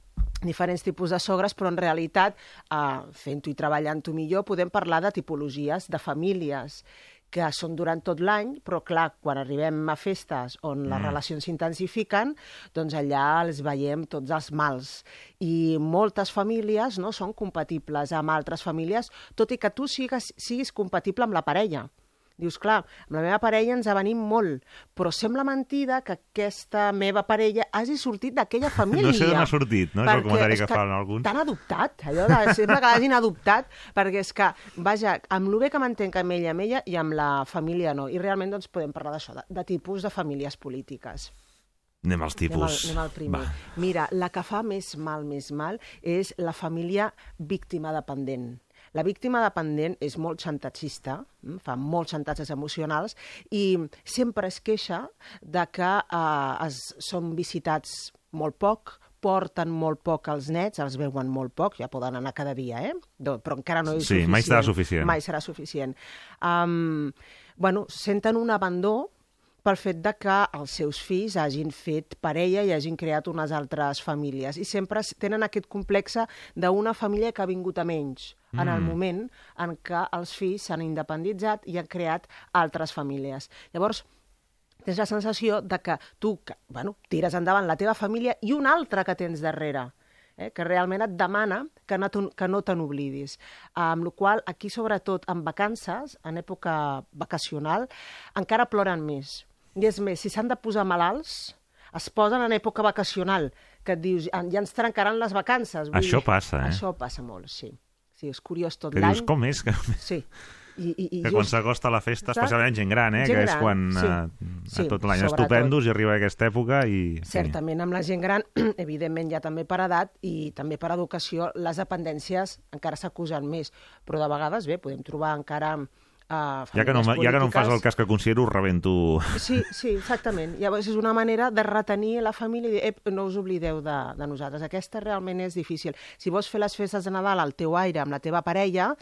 diferents tipus de sogres, però en realitat, eh, fent-ho i treballant-ho millor, podem parlar de tipologies de famílies que són durant tot l'any, però clar, quan arribem a festes on les Mm. relacions s'intensifiquen, doncs allà els veiem tots els mals. I moltes famílies no són compatibles amb altres famílies, tot i que tu sigues, siguis compatible amb la parella. Dius, clar, amb la meva parella ens avenim molt, però sembla mentida que aquesta meva parella hagi sortit d'aquella família. No sé d'on ha sortit, no? És el Perquè comentari és que fan alguns. T'han adoptat, allò de, sembla que l'hagin adoptat, perquè és que, vaja, amb el bé que m'entenc amb ella, amb ella, i amb la família no. I realment doncs, podem parlar d'això, de, de tipus de famílies polítiques. Anem als Anem al, tipus. anem al primer. Va. Mira, la que fa més mal, més mal, és la família víctima dependent. La víctima dependent és molt xantatxista, mm, fa molts xantatges emocionals i sempre es queixa de que eh, es, són visitats molt poc, porten molt poc als nets, els veuen molt poc, ja poden anar cada dia, eh? Però encara no és Sí, suficient. mai serà suficient. Mai serà suficient. Um, bueno, senten un abandó pel fet de que els seus fills hagin fet parella i hagin creat unes altres famílies. I sempre tenen aquest complexe d'una família que ha vingut a menys mm. en el Mm. moment en què els fills s'han independitzat i han creat altres famílies. Llavors, tens la sensació de que tu que, bueno, tires endavant la teva família i una altra que tens darrere eh, que realment et demana que no, que no te n'oblidis. Amb la qual aquí, sobretot, en vacances, en època vacacional, encara ploren més. I és més, si s'han de posar malalts, es posen en època vacacional, que et dius, "Ah, ja ens trencaran les vacances. Això passa, eh? Això passa molt, sí. Sí, és curiós tot Que l'any. dius, com és? Que, Sí. I, i, i que quan s'acosta la festa, especialment gent gran, eh? Gent que és quan sí. eh, Sí, a tot l'any estupendos i arriba aquesta època i... Certament, amb la gent gran, evidentment ja també per edat i també per educació, les dependències encara s'acusen més. Però de vegades, bé, podem trobar encara uh, Ja que, no, famílies ja que no em fas el polítiques. cas que considero, rebento... Sí, sí, exactament. Llavors és una manera de retenir la família i dir, Ep, no us oblideu de, de nosaltres. Aquesta realment és difícil. Si vols fer les festes de Nadal al teu aire amb la teva parella,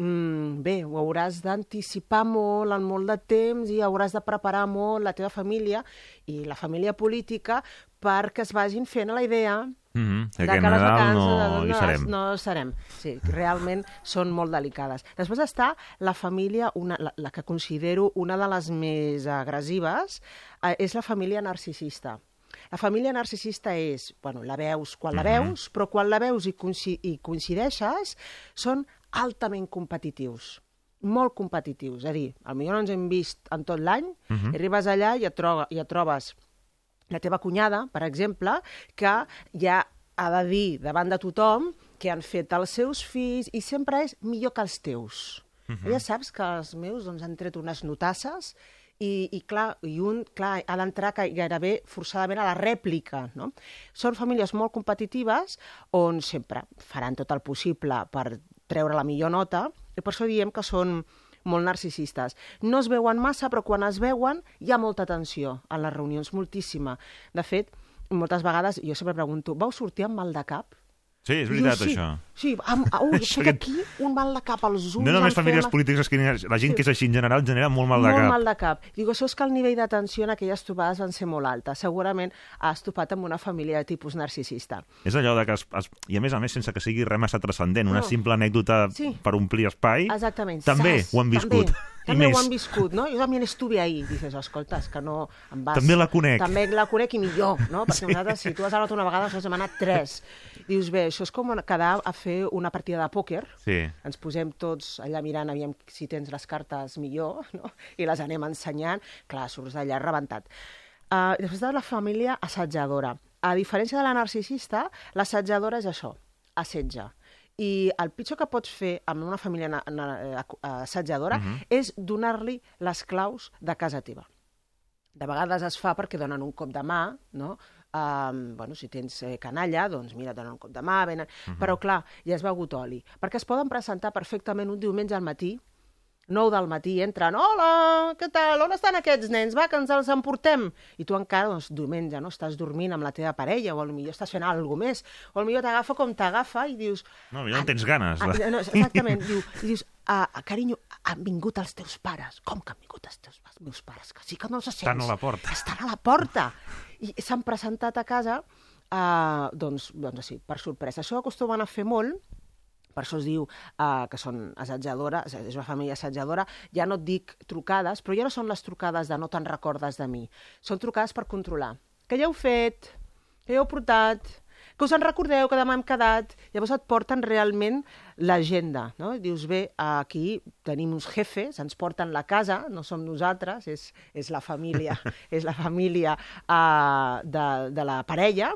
mm, bé, ho hauràs d'anticipar molt, en molt de temps, i hauràs de preparar molt la teva família i la família política perquè es vagin fent a la idea Mm -hmm. de Que Nadal vacances no hi no, serem. no serem. Sí, realment són molt delicades. Després està la família, una, la, la que considero una de les més agressives, eh, és la família narcisista. La família narcisista és, bueno, la veus quan la Mhm. veus, però quan la veus i, coinci i coincideixes, són altament competitius molt competitius, és a dir, potser no ens hem vist en tot l'any, Mhm. i arribes allà i et, troba, i et trobes la teva cunyada, per exemple, que ja ha de dir davant de tothom que han fet els seus fills i sempre és millor que els teus. Mhm. Ja saps que els meus doncs, han tret unes notasses i, i, clar, i un clar, ha d'entrar gairebé forçadament a la rèplica. No? Són famílies molt competitives on sempre faran tot el possible per treure la millor nota i per això diem que són molt narcisistes. No es veuen massa, però quan es veuen hi ha molta tensió en les reunions, moltíssima. De fet, moltes vegades jo sempre pregunto, vau sortir amb mal de cap? Sí, és I diu, veritat, sí, això. Sí, am, ui, Això que- aquí un mal de cap als ulls... No només famílies una- polítiques, la gent Sí. que és així en general genera molt mal de molt cap. mal de cap. Digo, això és que el nivell d'atenció en aquelles trobades van ser molt alta. Segurament has topat amb una família de tipus narcisista. És allò de que... Es, es, I a més a més, sense que sigui res massa transcendent, una No. simple anècdota Sí. per omplir espai, Exactament. també Sas, ho han viscut. També, I també més. ho han viscut, no? Jo també estuve ahí. Dices, escolta, és que no em vas... També la conec. També la conec i millor, no? Perquè nosaltres, si tu has anat una vegada, nosaltres hem anat tres. Dius, bé, això és com quedar a fer una partida de pòquer. Sí. Ens posem tots allà mirant, aviam si tens les cartes millor, no? I les anem ensenyant. Clar, surts d'allà rebentat. Uh, després de la família assetjadora. A diferència de la narcisista, l'assetjadora és això, assetja. I el pitjor que pots fer amb una família eh, assetjadora uh Mhm. -huh. és donar-li les claus de casa teva. De vegades es fa perquè donen un cop de mà, no? Um, bueno, si tens eh, canalla, doncs mira, donen un cop de mà, venen... Uh Mhm. -huh. Però clar, ja has begut oli. Perquè es poden presentar perfectament un diumenge al matí 9 del matí entren, hola, què tal, on estan aquests nens? Va, que ens els emportem. I tu encara, doncs, diumenge, no? Estàs dormint amb la teva parella, o potser estàs fent alguna més, o potser t'agafa com t'agafa i dius... No, ja no tens ganes. Ah, no, exactament, diu, i dius, ah, carinyo, han vingut els teus pares. Com que han vingut els teus els meus pares? Que sí que no els sents. Estan a la porta. Estan a la porta. I s'han presentat a casa, eh, doncs, doncs sí, per sorpresa. Això acostumen a fer molt, per això es diu uh, que són assetjadores, és una família assetjadora, ja no et dic trucades, però ja no són les trucades de no te'n recordes de mi, són trucades per controlar. Què ja heu fet? Què ja heu portat? Que us en recordeu que demà hem quedat? Llavors et porten realment l'agenda, no? Dius, bé, aquí tenim uns jefes, ens porten la casa, no som nosaltres, és, és la família, és la família uh, de, de la parella,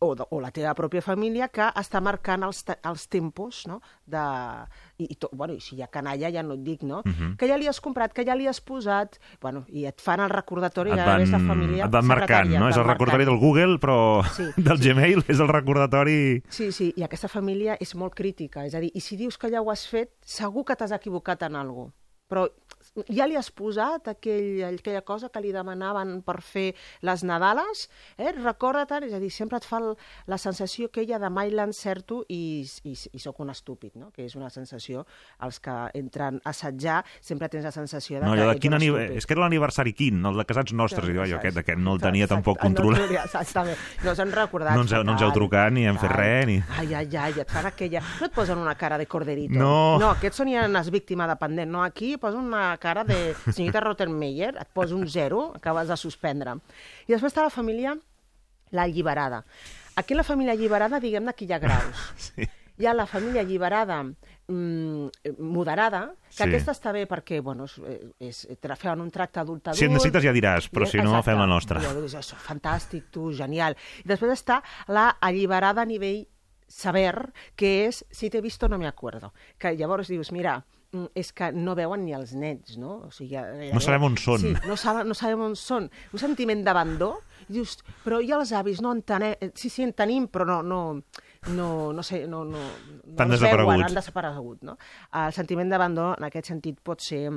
o, de, o la teva pròpia família que està marcant els, els tempos no? de, i, i, to, bueno, i si hi ha canalla ja no et dic, no? Mhm. que ja li has comprat, que ja li has posat bueno, i et fan el recordatori Et ja van, ves la família et van marcant, no? És el recordatori marcant. del Google, però Sí, del Gmail és el recordatori... Sí, sí, i aquesta família és molt crítica, és a dir, i si dius que ja ho has fet, segur que t'has equivocat en alguna cosa. Però ja li has posat aquell, aquella cosa que li demanaven per fer les Nadales, eh? recorda-te'n, és a dir, sempre et fa el, la sensació que ella de mai l'encerto i, i, i sóc un estúpid, no? que és una sensació, els que entren a assetjar sempre tens la sensació de No, que allò de ets quin. És que era l'aniversari quin, el de casats nostres, i jo, jo aquest, aquest no el tenia Exacte, tampoc no, controlat. No, exactament. No s'han recordat. No ens no ens heu trucat ni hem fet res, ni- Ai, ai, ai, et fan aquella... No et posen una cara de corderito. No. No, aquests són ja unes víctimes dependent. No, aquí posa una cara de senyorita Rottenmeier, et posa un zero, acabes de suspendre. I després està la família, l'alliberada. Aquí en la família alliberada, diguem-ne que hi ha graus. Sí. Hi ha la família alliberada mm, moderada, que Sí. aquesta està bé perquè, bueno, és, és, és feien un tracte adult-adult. Si en necessites ja diràs, però I- si no, exacte. fem la nostra. I dius, això, fantàstic, tu, genial. I després està la alliberada a nivell saber, que és si t'he visto no me acuerdo. Que llavors dius, mira, és que no veuen ni els nets, no? O sigui, gairebé- No sabem on són. Sí, no, saben, no sabem on són. Un sentiment d'abandó. Dius, però i els avis no en tenem... Sí, sí, en tenim, però no... no no, no sé, no, no, no T'han els desaparegut. veuen, han desaparegut, no? El sentiment d'abandó, en aquest sentit, pot ser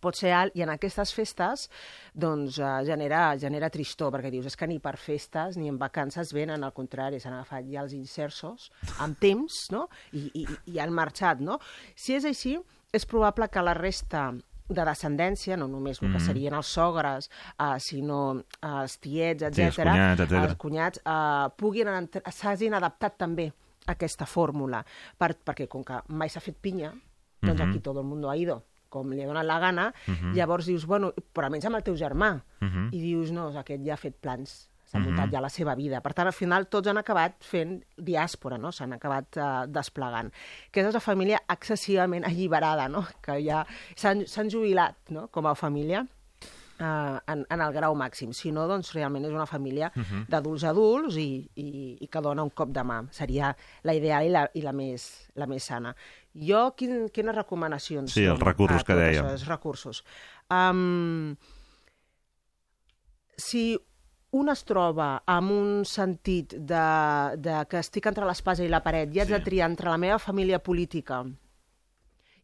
pot ser alt i en aquestes festes doncs, eh, genera, genera tristor perquè dius, és que ni per festes ni en vacances venen, al contrari, s'han agafat ja els insersos amb temps no? I, i, i han marxat. No? Si és així, és probable que la resta de descendència, no només el que Mhm. serien els sogres, uh, sinó uh, els tiets, etc. Sí, els cunyats, etcètera. els cunyats uh, puguin s'hagin adaptat també a aquesta fórmula, per, perquè com que mai s'ha fet pinya, doncs Mhm. aquí tot el mundo ha ido com li ha donat la gana, Mhm. llavors dius, bueno, però almenys amb el teu germà. Mhm. I dius, no, aquest ja ha fet plans, s'ha Mhm. muntat ja la seva vida. Per tant, al final tots han acabat fent diàspora, no? S'han acabat uh, desplegant. Que és una família excessivament alliberada, no? Que ja s'han jubilat, no?, com a família uh, en, en el grau màxim. Si no, doncs realment és una família Mhm. d'adults adults i, i, i que dona un cop de mà. Seria la ideal i la, i la, més, la més sana. Jo, quin, quines recomanacions Sí, els recursos que dèiem. Això, els recursos. Um, si un es troba amb un sentit de, de que estic entre l'espasa i la paret i haig Sí. de triar entre la meva família política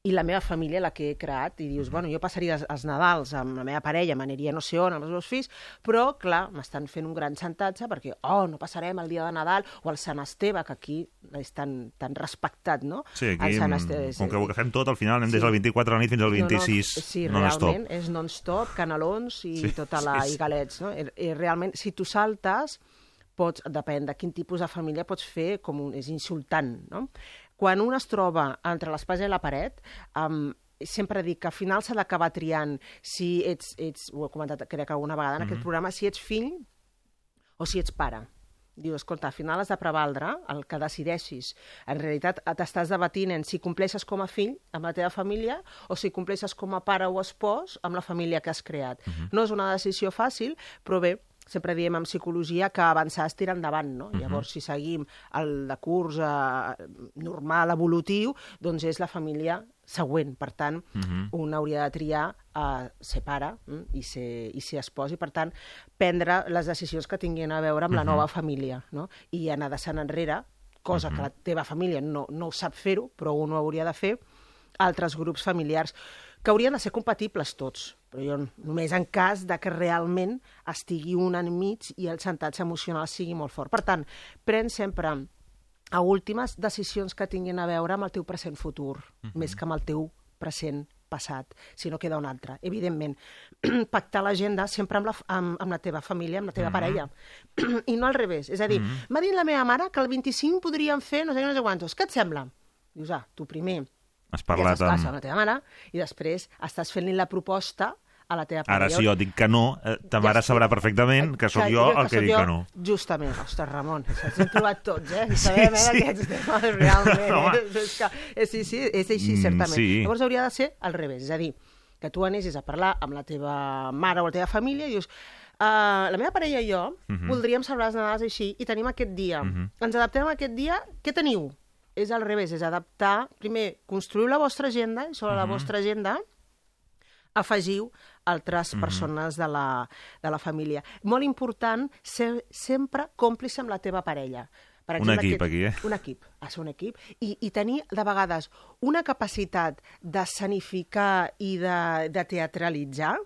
i la meva família, la que he creat, i dius, bueno, jo passaria els, els Nadals amb la meva parella, m'aniria no sé on, amb els meus fills, però, clar, m'estan fent un gran xantatge perquè, oh, no passarem el dia de Nadal o el Sant Esteve, que aquí és tan, tan respectat, no? Sí, aquí, el Sant mm, Esteve, com que ho agafem tot, al final anem des del 24 de la nit fins al 26 no, no, sí, non-stop. realment, és non-stop, canelons i Sí, tota la... sí, sí. i galets, no? I, i realment, si tu saltes, pots, depèn de quin tipus de família, pots fer com un... és insultant, no? Quan un es troba entre l'espasa i la paret, um, sempre dic que al final s'ha d'acabar triant si ets, ets, ho he comentat crec alguna vegada en aquest Mhm. programa, si ets fill o si ets pare. Diu, escolta, al final has de prevaldre el que decideixis. En realitat t'estàs debatint en si compleixes com a fill amb la teva família o si compleixes com a pare o espòs amb la família que has creat. Mhm. No és una decisió fàcil, però bé, sempre diem en psicologia que avançar és tirar endavant, no? Mhm. Llavors, si seguim el de curs eh, normal, evolutiu, doncs és la família següent. Per tant, Mhm. un hauria de triar eh, ser pare mm, i, ser, i ser espòs i, per tant, prendre les decisions que tinguin a veure amb la Mhm. nova família, no? I anar deixant enrere, cosa Mhm. que la teva família no, no sap fer-ho, però un ho hauria de fer, altres grups familiars que haurien de ser compatibles tots, però jo només en cas de que realment estigui un enmig i el xantatge emocional sigui molt fort. Per tant, pren sempre a últimes decisions que tinguin a veure amb el teu present futur, Mhm. més que amb el teu present passat, si no queda un altre. Evidentment, pactar l'agenda sempre amb la, amb, amb la teva família, amb la teva Mhm. parella, i no al revés. És a dir, Mhm. m'ha dit la meva mare que el 25 podríem fer no sé no sé quantos. Què et sembla? Dius, ah, tu primer Has ja parlat amb... amb la teva mare i després estàs fent-li la proposta a la teva Ara, parella. si jo dic que no, eh, ta mare sabrà perfectament que sóc jo el que sóc dic jo, que no. Justament. Ostres, Ramon, ens hem trobat tots, eh? I sabem, Sí, eh, sí. d'aquests temes, realment. Home. eh? És, que, és, sí, sí, és així, Mm, certament. sí. Llavors hauria de ser al revés, és a dir, que tu anessis a parlar amb la teva mare o la teva família i dius Uh, la meva parella i jo Mhm. voldríem celebrar els Nadals així i tenim aquest dia. Mhm. Ens adaptem a aquest dia. Què teniu? És al revés, és adaptar... Primer, construïu la vostra agenda i sobre la Mhm. vostra agenda afegiu altres Mhm. persones de la, de la família. Molt important, ser sempre còmplice amb la teva parella. Per Un equip, aquest- aquí, eh? Un equip, de ser un equip. I, I tenir, de vegades, una capacitat d'escenificar i de, de teatralitzar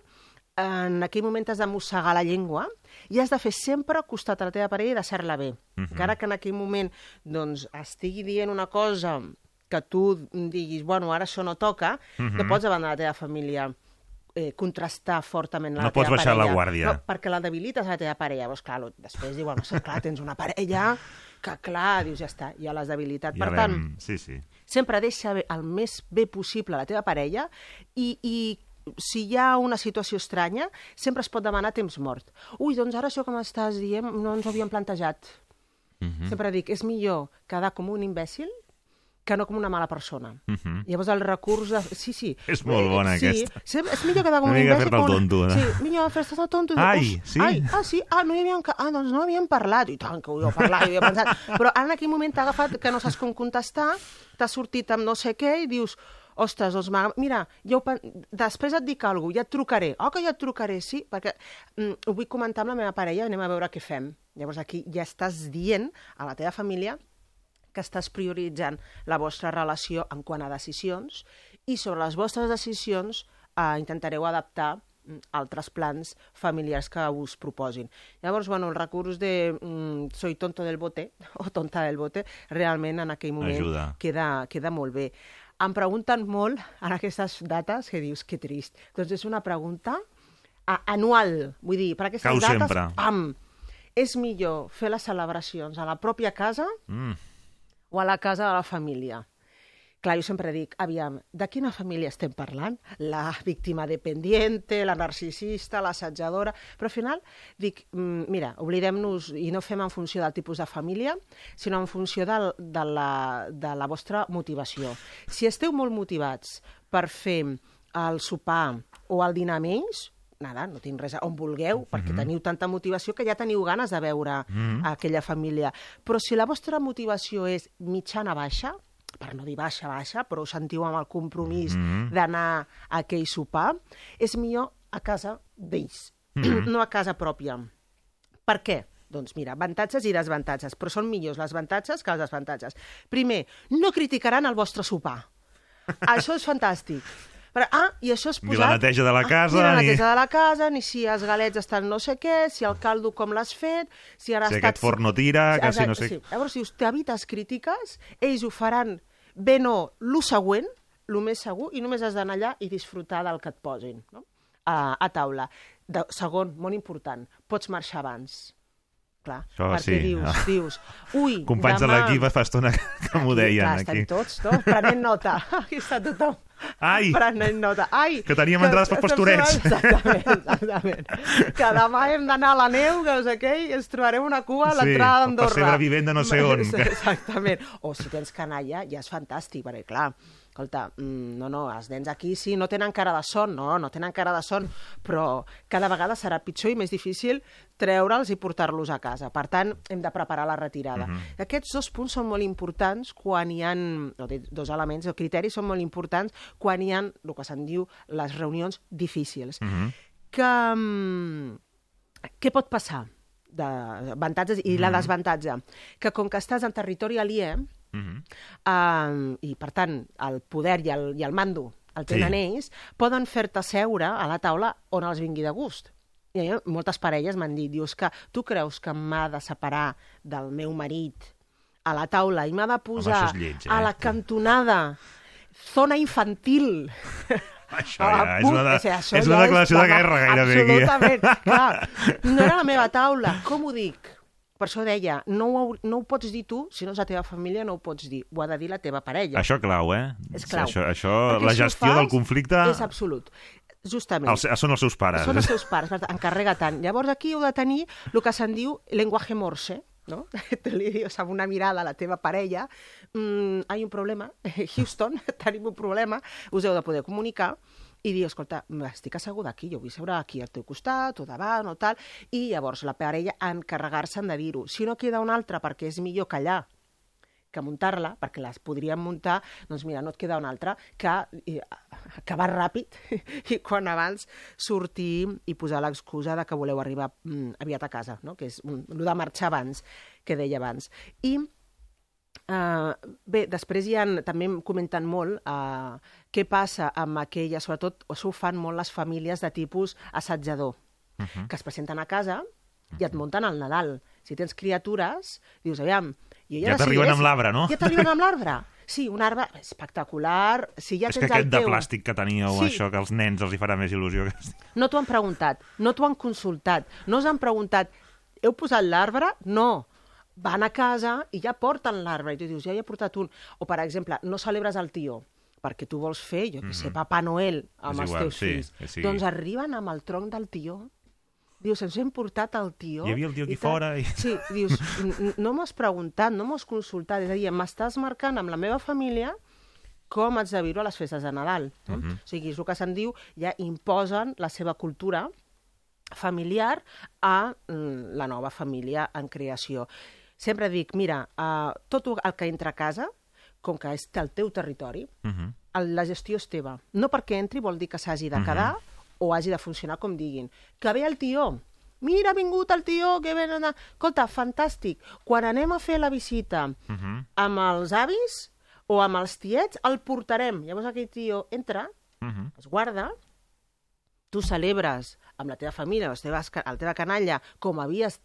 en aquell moment has de mossegar la llengua i has de fer sempre al costat a la teva parella i deixar-la bé. Mhm. Encara que en aquell moment doncs, estigui dient una cosa que tu diguis, bueno, ara això no toca, Mhm. no pots abandonar la teva família eh, contrastar fortament la No teva pots baixar la parella. guàrdia. No, perquè la debilites a la teva parella. Llavors, clar, després diuen, no sé, clar, tens una parella que, clar, dius, ja està, ja l'has debilitat. Ja per tant, Sí, sí. sempre deixa el més bé possible la teva parella i, i si hi ha una situació estranya, sempre es pot demanar temps mort. Ui, doncs ara això que m'estàs dient no ens ho havíem plantejat. Mhm. Sempre dic, és millor quedar com un imbècil que no com una mala persona. Mhm. Llavors el recurs de... Sí, sí. És molt bona, sí, aquesta. Sí, és millor quedar com Una un mica imbècil... fer-te el com una- tonto, eh? Sí, millor fer-te el tonto. Ai, "Uf, sí? Ai, ah, sí? Ah, no hi havíem... Ah, doncs no havíem parlat. I tant que ho havíeu parlat, hi havia pensat. Però ara en aquell moment t'ha agafat que no saps com contestar, t'has sortit amb no sé què i dius ostres, doncs mira, ja ho, després et dic alguna cosa, ja et trucaré. Oh, que ja et trucaré, sí, perquè mm, ho vull comentar amb la meva parella, anem a veure què fem. Llavors aquí ja estàs dient a la teva família que estàs prioritzant la vostra relació en quant a decisions i sobre les vostres decisions eh, intentareu adaptar mm, altres plans familiars que us proposin. Llavors, bueno, el recurs de mm, soy tonto del bote o tonta del bote, realment en aquell moment Ajuda. queda, queda molt bé. Em pregunten molt en aquestes dates que dius, que trist. Doncs és una pregunta a, anual, vull dir, per aquestes Cau dates, sempre. pam, és millor fer les celebracions a la pròpia casa Mm. o a la casa de la família. Clar, jo sempre dic, aviam, de quina família estem parlant? La víctima dependiente, la narcisista, l'assetjadora... Però al final dic, mm, mira, oblidem-nos i no fem en funció del tipus de família, sinó en funció del, de, la, de la vostra motivació. Si esteu molt motivats per fer el sopar o el dinar ells, nada, no tinc res, on vulgueu, perquè Mhm. teniu tanta motivació que ja teniu ganes de veure Mhm. aquella família. Però si la vostra motivació és mitjana-baixa, per no dir baixa-baixa, però us sentiu amb el compromís Mhm. d'anar a aquell sopar, és millor a casa d'ells, Mhm. no a casa pròpia. Per què? Doncs mira, avantatges i desavantatges, però són millors les avantatges que els desavantatges. Primer, no criticaran el vostre sopar. Això és fantàstic. Però, ah, i això és Ni posat... la neteja de la casa, Ah, ni la ni- neteja de la casa, ni si els galets estan no sé què, si el caldo com l'has fet, si ara Si estat... aquest forn no tira, que si no sé- Sí. Llavors, si us t'evites crítiques, ells ho faran bé no, lo següent, lo més segur, i només has d'anar allà i disfrutar del que et posin no? a, a taula. De, segon, molt important, pots marxar abans. Clar, Això perquè sí. dius, Ah. dius, ui, Companys de demà... l'equip fa estona que m'ho deien Clar, aquí. estem tots, tots, prenent nota. Aquí està tothom. Ai! Prenent nota. Ai! Que teníem entrades per pastorets. Exactament, exactament. Que demà hem d'anar a la neu, que no sé què, i ens trobarem una cua a Sí, l'entrada el pessebre d'Andorra. vivent de no sé on. Exactament. O si tens canalla, ja és fantàstic, perquè clar, escolta, mm, no, no, els nens aquí sí, no tenen cara de son, no, no tenen cara de son, però cada vegada serà pitjor i més difícil treure'ls i portar-los a casa. Per tant, hem de preparar la retirada. Mhm. Aquests dos punts són molt importants quan hi ha, no, dos elements o criteris són molt importants quan hi ha el que se'n diu les reunions difícils. Mhm. Que, mm, què pot passar? De avantatges i la Mhm. desavantatge. Que com que estàs en territori aliè, Mhm. eh, i per tant el poder i el, i el mando el tenen Sí. ells, poden fer-te seure a la taula on els vingui de gust. I mi moltes parelles m'han dit, dius que tu creus que m'ha de separar del meu marit a la taula i m'ha de posar és lleig, eh? a la cantonada zona infantil Això ja és punt- una, de, o sigui, això és ja una declaració de home, guerra gairebé aquí. Absolutament, clar. No era la meva taula. Com ho dic? Per això deia, no ho, no ho pots dir tu, si no és la teva família, no ho pots dir. Ho ha de dir la teva parella. Això clau, eh? És clau. Això, això Perquè la si gestió del conflicte És absolut. Justament. els, són els seus pares. Són els seus pares, encarrega tant. Llavors aquí heu de tenir el que se'n diu lenguaje morse, no? Te li dius amb una mirada a la teva parella, mm, hay un problema, Houston, tenim un problema, us heu de poder comunicar i dir, escolta, estic asseguda aquí, jo vull seure aquí al teu costat o davant o tal, i llavors la parella encarregar-se'n de dir-ho. Si no queda una altra perquè és millor callar que muntar-la, perquè les podríem muntar, doncs mira, no et queda una altra que acabar ràpid i quan abans sortir i posar l'excusa de que voleu arribar mm, aviat a casa, no? que és un, el de marxar abans, que deia abans. I Uh, bé, després hi ha, també comenten molt uh, què passa amb aquella, sobretot, o s'ho fan molt les famílies de tipus assetjador, Uh -huh. que es presenten a casa i et munten al Nadal. Si tens criatures, dius, aviam... Jo Ja t'arriben decideix- amb l'arbre, no? Ja t'arriben amb l'arbre. Sí, un arbre espectacular. Si ja és que tens aquest el de teu... plàstic que teníeu, Sí. això, que als nens els hi farà més il·lusió. Que... No t'ho han preguntat, no t'ho han consultat, no us han preguntat, heu posat l'arbre? No. Van a casa i ja porten l'arbre, i tu dius, ja hi he portat un. O, per exemple, no celebres el tió, perquè tu vols fer, jo què sé, Mhm. Papa Noel amb És els igual, teus sí, fills. que sigui. Doncs arriben amb el tronc del tió, dius, ens hem portat el tió... Hi havia el tió aquí i fora i- Sí, dius, "N- n- no m'has preguntat, no m'has consultat, és a dir, m'estàs marcant amb la meva família com haig de viure a les festes de Nadal. No? Mhm. O sigui, és el que se'n diu, ja imposen la seva cultura familiar a mm, la nova família en creació. Sempre dic, mira, uh, tot el que entra a casa, com que és el teu territori, Uh -huh. el- la gestió és teva. No perquè entri vol dir que s'hagi de quedar o hagi de funcionar com diguin. Que ve el tió, mira, ha vingut el tió, que ven... a- Escolta, fantàstic, quan anem a fer la visita Uh -huh. amb els avis o amb els tiets, el portarem. Llavors aquell tio entra, Uh -huh. es guarda, tu celebres amb la teva família, les teves, ca- la teva canalla, com havies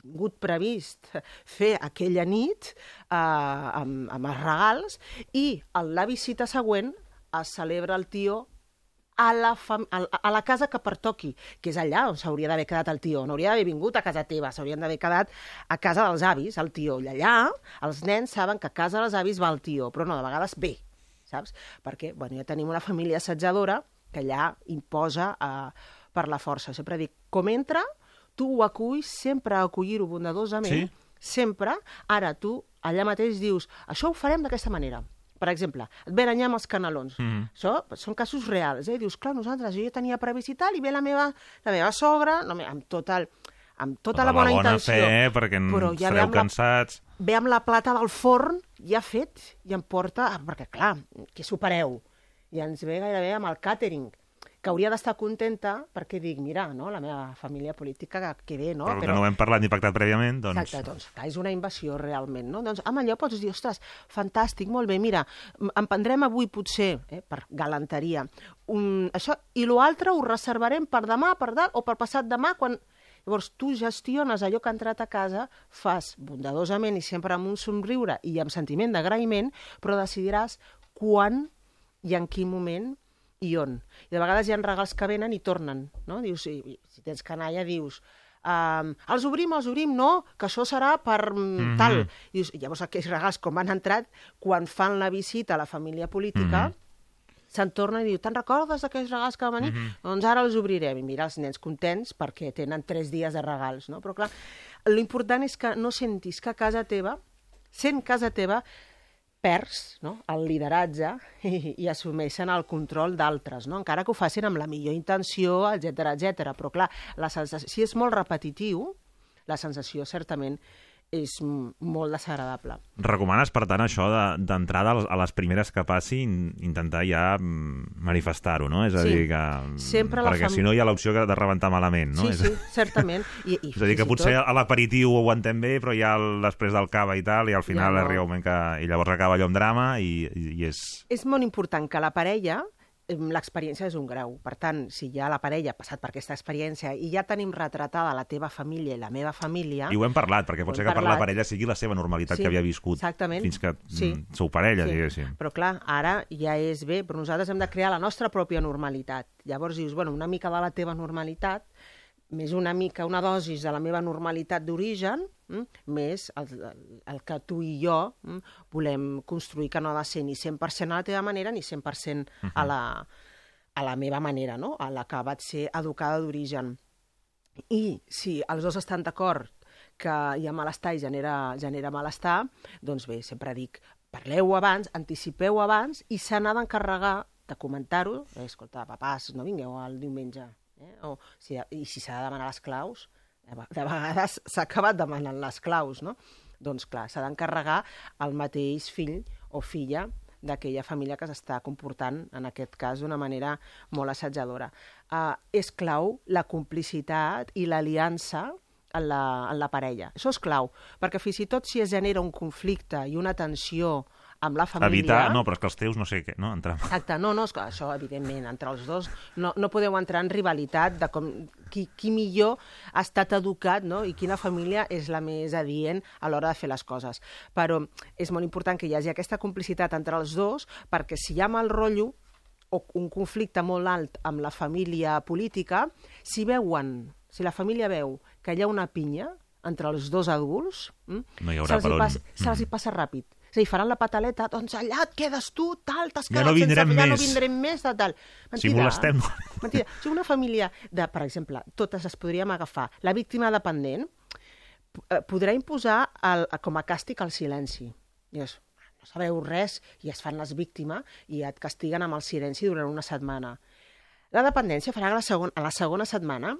tingut previst fer aquella nit eh, amb, amb els regals, i el, la visita següent es celebra el tio a la, fam a, a la casa que pertoqui, que és allà on s'hauria d'haver quedat el tio. No hauria d'haver vingut a casa teva, s'haurien d'haver quedat a casa dels avis, el tio. I allà els nens saben que a casa dels avis va el tio, però no, de vegades ve, saps? Perquè bueno, ja tenim una família assetjadora que allà imposa eh, per la força. Sempre dic, com entra, tu ho aculls, sempre acollir-ho bondadosament, Sí? sempre. Ara tu allà mateix dius, això ho farem d'aquesta manera. Per exemple, et allà amb els canelons. Mhm. Això són casos reals, eh? Dius, clar, nosaltres, jo ja tenia previst i tal, i ve la meva, la meva sogra, no, amb tota, el, amb tota la bona, intenció. fe, perquè però ja ve estareu amb la- cansats. ve amb la plata del forn ja fet i em porta... ah, Perquè, clar, que supereu. I ens ve gairebé amb el càtering que hauria d'estar contenta perquè dic, mira, no, la meva família política que, que bé, no? Però, que no ho hem parlat ni pactat prèviament, doncs... Exacte, doncs, clar, és una invasió realment, no? Doncs amb allò pots dir, ostres, fantàstic, molt bé, mira, em prendrem avui potser, eh, per galanteria, un, això, i l'altre ho reservarem per demà, per dalt, o per passat demà, quan... Llavors, tu gestiones allò que ha entrat a casa, fas bondadosament i sempre amb un somriure i amb sentiment d'agraïment, però decidiràs quan i en quin moment i on. I de vegades hi ha regals que venen i tornen, no? Dius, si, si tens canalla, dius, um, els obrim, els obrim, no, que això serà per mm, Mhm. tal. I dius, llavors aquells regals com han entrat, quan fan la visita a la família política, Mhm. se'n torna i diu, te'n recordes d'aquells regals que van venir? Mhm. Doncs ara els obrirem. I mira, els nens contents perquè tenen tres dies de regals, no? Però clar, l'important és que no sentis que a casa teva, sent casa teva, perds no? el lideratge i, i assumeixen el control d'altres, no? encara que ho facin amb la millor intenció, etc etc. Però clar, la sensació, si és molt repetitiu, la sensació certament és molt desagradable. Recomanes, per tant, això de- d'entrada a les- a les primeres que passi in- intentar ja mm, manifestar-ho, no? És a Sí. dir, que... Sempre perquè fam- si no hi ha l'opció de rebentar malament, no? Sí, és, sí, certament. I, i és a dir, que potser tot- a l'aperitiu ho aguantem bé, però ja el, després del cava i tal, i al final Ja no. arriba un moment que... I llavors acaba allò amb drama i, i, és... És molt important que la parella l'experiència és un grau. Per tant, si ja la parella ha passat per aquesta experiència i ja tenim retratada la teva família i la meva família... I ho hem parlat, perquè pot ser que per la parlat. parella sigui la seva normalitat Sí, que havia viscut exactament. fins que Sí. mm, sou parella, Sí. diguéssim. Però clar, ara ja és bé, però nosaltres hem de crear la nostra pròpia normalitat. Llavors dius, bueno, una mica de la teva normalitat, més una mica, una dosis de la meva normalitat d'origen, més el, el, que tu i jo mm, volem construir, que no ha de ser ni 100% a la teva manera ni 100% a la, a la meva manera, no? a la que vaig ser educada d'origen. I si els dos estan d'acord que hi ha malestar i genera, genera malestar, doncs bé, sempre dic, parleu abans, anticipeu abans i se n'ha d'encarregar de comentar-ho. Eh, escolta, papàs, no vingueu el diumenge. Eh? O, si, I si s'ha de demanar les claus, de ve- de vegades s'ha acabat demanant les claus, no? Doncs clar, s'ha d'encarregar el mateix fill o filla d'aquella família que s'està comportant, en aquest cas, d'una manera molt assetjadora. Uh, és clau la complicitat i l'aliança en la, en la parella. Això és clau, perquè fins i tot si es genera un conflicte i una tensió amb la família... Evitar... No, però és que els teus no sé què, no? Entrar... Exacte, no, no, és que això, evidentment, entre els dos no, no podeu entrar en rivalitat de com, qui, qui millor ha estat educat no? i quina família és la més adient a l'hora de fer les coses. Però és molt important que hi hagi aquesta complicitat entre els dos perquè si hi ha mal rotllo o un conflicte molt alt amb la família política, si veuen, si la família veu que hi ha una pinya entre els dos adults, mm, No hi se'ls on. passa, se'ls hi passa ràpid. És a dir, faran la pataleta, doncs allà et quedes tu, tal, t'has Ja quedat no vindrem sense... Ja no més. vindrem més, de tal. Si molestem... Mentida. Si una família, de, per exemple, totes es podríem agafar, la víctima dependent eh, podrà imposar el, com a càstig el silenci. Dius, no sabeu res i es fan les víctimes i et castiguen amb el silenci durant una setmana. La dependència farà que la segon, a la segona setmana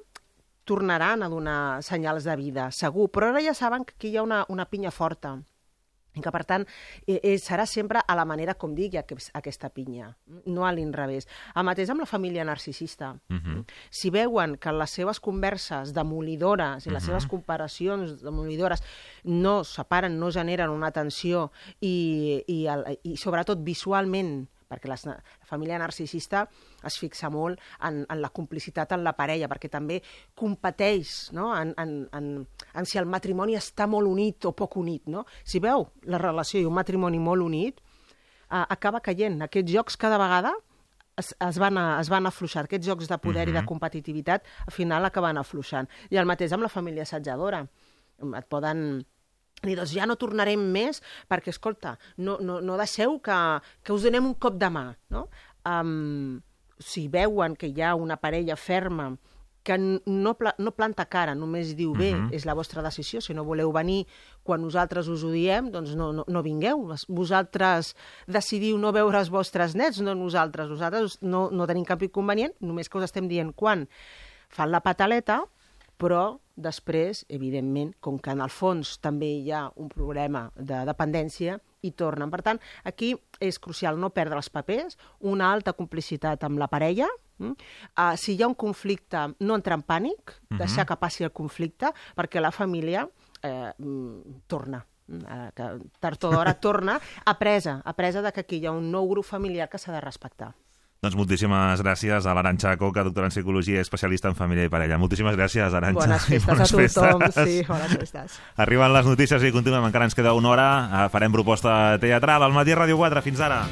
tornaran a donar senyals de vida, segur, però ara ja saben que aquí hi ha una, una pinya forta i que, per tant, eh, eh, serà sempre a la manera com digui aquest, aquesta pinya, no a l'inrevés. El mateix amb la família narcisista. Mhm. Si veuen que les seves converses demolidores i les Mhm. seves comparacions demolidores no separen, no generen una tensió i, i, el, i sobretot visualment perquè les, la família narcisista es fixa molt en, en la complicitat en la parella, perquè també competeix no? en, en, en, en si el matrimoni està molt unit o poc unit. No? Si veu la relació i un matrimoni molt unit, eh, acaba caient. Aquests jocs cada vegada es, es, van a, es van afluixar. Aquests jocs de poder i de Mhm. competitivitat al final acaben afluixant. I el mateix amb la família assetjadora. Et poden dir, doncs ja no tornarem més perquè, escolta, no, no, no deixeu que, que us donem un cop de mà, no? Um, si veuen que hi ha una parella ferma que no, pla no planta cara, només diu bé, Mhm. és la vostra decisió, si no voleu venir quan nosaltres us ho diem, doncs no, no, no vingueu. Vosaltres decidiu no veure els vostres nets, no nosaltres. Nosaltres no, no tenim cap inconvenient, només que us estem dient quan fan la pataleta, però després, evidentment, com que en el fons també hi ha un problema de dependència, i tornen. Per tant, aquí és crucial no perdre els papers, una alta complicitat amb la parella, mm? uh, si hi ha un conflicte, no entrar en pànic, Mhm. deixar que passi el conflicte, perquè la família eh, mm, torna eh, que tard o d'hora torna apresa, apresa de que aquí hi ha un nou grup familiar que s'ha de respectar. Doncs moltíssimes gràcies a l'Aranxa Coca, doctora en Psicologia i especialista en família i parella. Moltíssimes gràcies, Aranxa. Bones festes bones a tothom, festes. sí, bones festes. Arriben les notícies i continuem, encara ens queda una hora. Eh, Farem proposta teatral al matí a Ràdio 4. Fins ara.